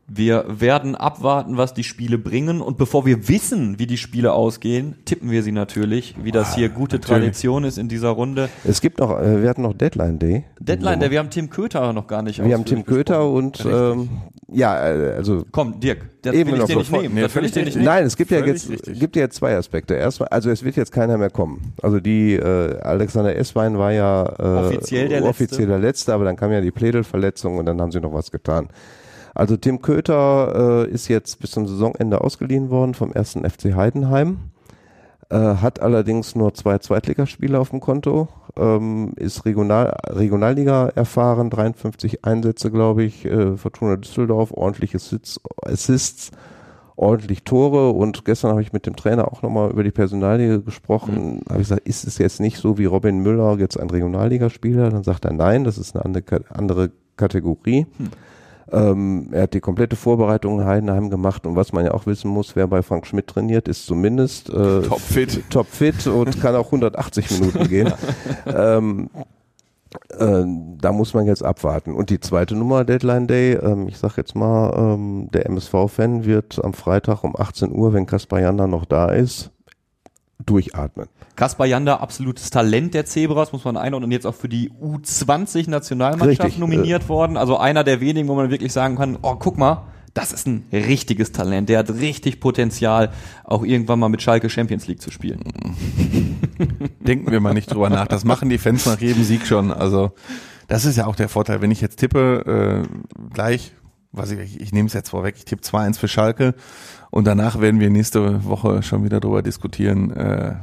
Wir werden abwarten, was die Spiele bringen. Und bevor wir wissen, wie die Spiele ausgehen, tippen wir sie natürlich, wie das hier gute Tradition ist in dieser Runde. Es gibt noch, äh, wir hatten noch Deadline Day. Deadline, der, wir haben Tim Köter noch gar nicht Wir haben Tim Köter und ähm, ja, äh, also Komm, Dirk, das Eben will ich dir nicht nehmen. Nee, das will ich dir nicht nehmen. Nein, es gibt ja jetzt richtig. gibt ja jetzt zwei Aspekte. Erstmal, also es wird jetzt keiner mehr kommen. Also die äh, Alexander Esswein war ja äh, Offiziell der Letzte. offiziell der letzte, aber dann kam ja die Plädelverletzung und dann haben sie noch was getan. Also Tim Köter äh, ist jetzt bis zum Saisonende ausgeliehen worden vom ersten FC Heidenheim. Äh, hat allerdings nur zwei Zweitligaspiele auf dem Konto, ähm, ist Regional, Regionalliga erfahren, 53 Einsätze, glaube ich, äh, Fortuna Düsseldorf, ordentliche Assists, Assists, ordentlich Tore und gestern habe ich mit dem Trainer auch nochmal über die Personalliga gesprochen, habe ich gesagt, ist es jetzt nicht so wie Robin Müller, jetzt ein Regionalligaspieler? Dann sagt er, nein, das ist eine andere, andere Kategorie. Ähm, er hat die komplette Vorbereitung in Heidenheim gemacht und was man ja auch wissen muss, wer bei Frank Schmidt trainiert, ist zumindest äh, [LAUGHS] Topfit. topfit und kann auch 180 Minuten gehen. [LAUGHS] ähm, äh, da muss man jetzt abwarten. Und die zweite Nummer, Deadline Day, ähm, ich sag jetzt mal, ähm, der MSV-Fan wird am Freitag um 18 Uhr, wenn Kaspar Janda noch da ist, durchatmen. Kaspar Janda, absolutes Talent der Zebras, muss man einordnen, und jetzt auch für die U20-Nationalmannschaft Richtig, nominiert worden. Also einer der wenigen, wo man wirklich sagen kann, oh, guck mal, das ist ein richtiges Talent. Der hat richtig Potenzial, auch irgendwann mal mit Schalke Champions League zu spielen. [LAUGHS] Denken wir mal nicht drüber nach. Das machen die Fans nach jedem Sieg schon. Also das ist ja auch der Vorteil, wenn ich jetzt tippe, äh, gleich, was ich, ich, ich nehme es jetzt vorweg, ich tippe 2-1 für Schalke und danach werden wir nächste Woche schon wieder darüber diskutieren, äh,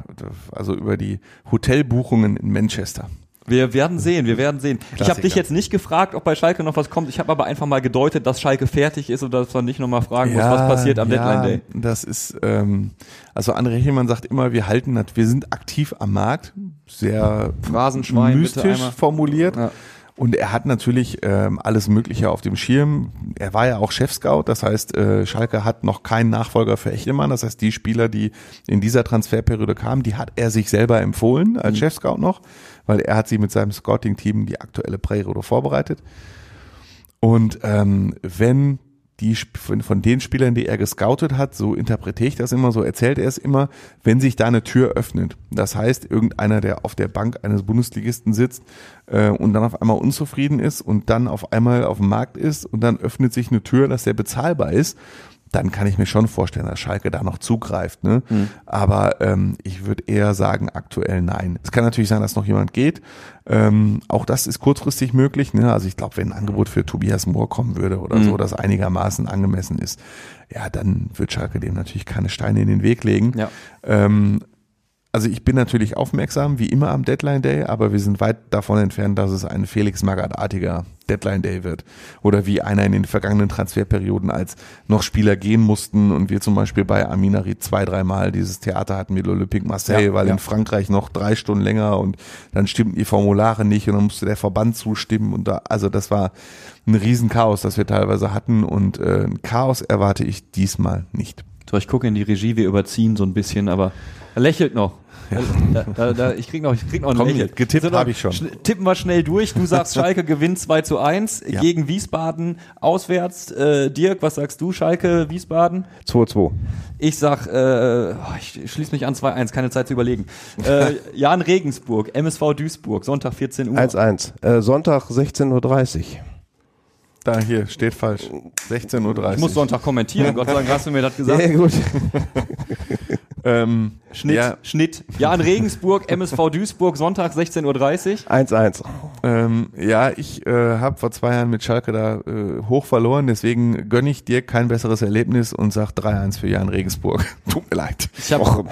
also über die Hotelbuchungen in Manchester. Wir werden sehen, wir werden sehen. Ich habe Klassiker. dich jetzt nicht gefragt, ob bei Schalke noch was kommt. Ich habe aber einfach mal gedeutet, dass Schalke fertig ist und dass wir nicht nochmal fragen muss, was passiert am ja, Deadline Day. Das ist, ähm, also André Hillmann sagt immer, wir halten, das- wir sind aktiv am Markt, sehr Phrasenschwein, mystisch formuliert. Ja. Und er hat natürlich ähm, alles Mögliche auf dem Schirm. Er war ja auch Chef-Scout, das heißt, äh, Schalke hat noch keinen Nachfolger für Echelmann. Das heißt, die Spieler, die in dieser Transferperiode kamen, die hat er sich selber empfohlen als Chef-Scout noch, weil er hat sie mit seinem Scouting-Team die aktuelle Präriode vorbereitet. Und ähm, wenn die von den Spielern, die er gescoutet hat, so interpretiere ich das immer, so erzählt er es immer, wenn sich da eine Tür öffnet. Das heißt, irgendeiner, der auf der Bank eines Bundesligisten sitzt äh, und dann auf einmal unzufrieden ist und dann auf einmal auf dem Markt ist und dann öffnet sich eine Tür, dass der bezahlbar ist, dann kann ich mir schon vorstellen, dass Schalke da noch zugreift. Ne? Aber ähm, ich würde eher sagen, aktuell nein. Es kann natürlich sein, dass noch jemand geht. Ähm, auch das ist kurzfristig möglich. Ne? Also ich glaube, wenn ein Angebot für Tobias Mohr kommen würde oder so, das einigermaßen angemessen ist, ja, dann wird Schalke dem natürlich keine Steine in den Weg legen. Ja. Ähm, also ich bin natürlich aufmerksam, wie immer am Deadline Day, aber wir sind weit davon entfernt, dass es ein Felix Magath-artiger Deadline Day wird. Oder wie einer in den vergangenen Transferperioden, als noch Spieler gehen mussten und wir zum Beispiel bei Aminari zwei, dreimal dieses Theater hatten mit Olympique Marseille, Ja, weil ja. in Frankreich noch drei Stunden länger und dann stimmten die Formulare nicht und dann musste der Verband zustimmen und da, also das war ein Riesenchaos, das wir teilweise hatten und äh, ein Chaos erwarte ich diesmal nicht. So, ich gucke in die Regie, wir überziehen so ein bisschen, aber er lächelt noch. Da, da, da, ich krieg noch, ich krieg noch ein Komm, Lächeln. getippt So, dann hab ich schon. Tippen wir schnell durch. Du sagst, [LAUGHS] Schalke gewinnt 2 zu 1 Ja. gegen Wiesbaden auswärts. Äh, Dirk, was sagst du? Schalke, Wiesbaden? 2-2. Ich sag, äh, oh, ich schließe mich an 2-1, keine Zeit zu überlegen. Äh, [LAUGHS] Jan Regensburg, MSV Duisburg, Sonntag 14 Uhr. 1-1. Äh, Sonntag 16.30 Uhr. Da hier steht falsch. 16.30 Uhr. Ich muss Sonntag kommentieren, [LAUGHS] Gott sei Dank hast du mir das gesagt. Ja, gut. Ähm, Schnitt, Ja, Schnitt. Jan Regensburg, [LAUGHS] MSV Duisburg, Sonntag 16.30 Uhr. 1-1. ähm, ja, ich äh, habe vor zwei Jahren mit Schalke da äh, hoch verloren, deswegen gönne ich dir kein besseres Erlebnis und sag 3-1 für Jan Regensburg. [LAUGHS] Tut mir leid. Ich habe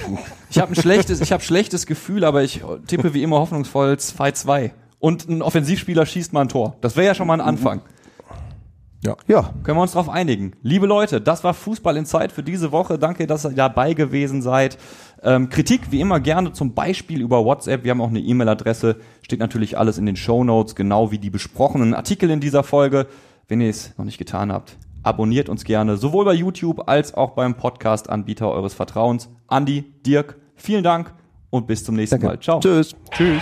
ich hab ein schlechtes, ich hab schlechtes Gefühl, aber ich tippe wie immer hoffnungsvoll 2-2. Und ein Offensivspieler schießt mal ein Tor. Das wäre ja schon mal ein Anfang. Ja, Können wir uns darauf einigen. Liebe Leute, das war Fußball in Zeit für diese Woche. Danke, dass ihr dabei gewesen seid. Ähm, Kritik wie immer gerne zum Beispiel über WhatsApp. Wir haben auch eine E-Mail-Adresse. Steht natürlich alles in den Show Notes, genau wie die besprochenen Artikel in dieser Folge. Wenn ihr es noch nicht getan habt, abonniert uns gerne, sowohl bei YouTube als auch beim Podcast-Anbieter eures Vertrauens. Andi, Dirk, vielen Dank und bis zum nächsten Mal. Ciao. tschüss. Tschüss.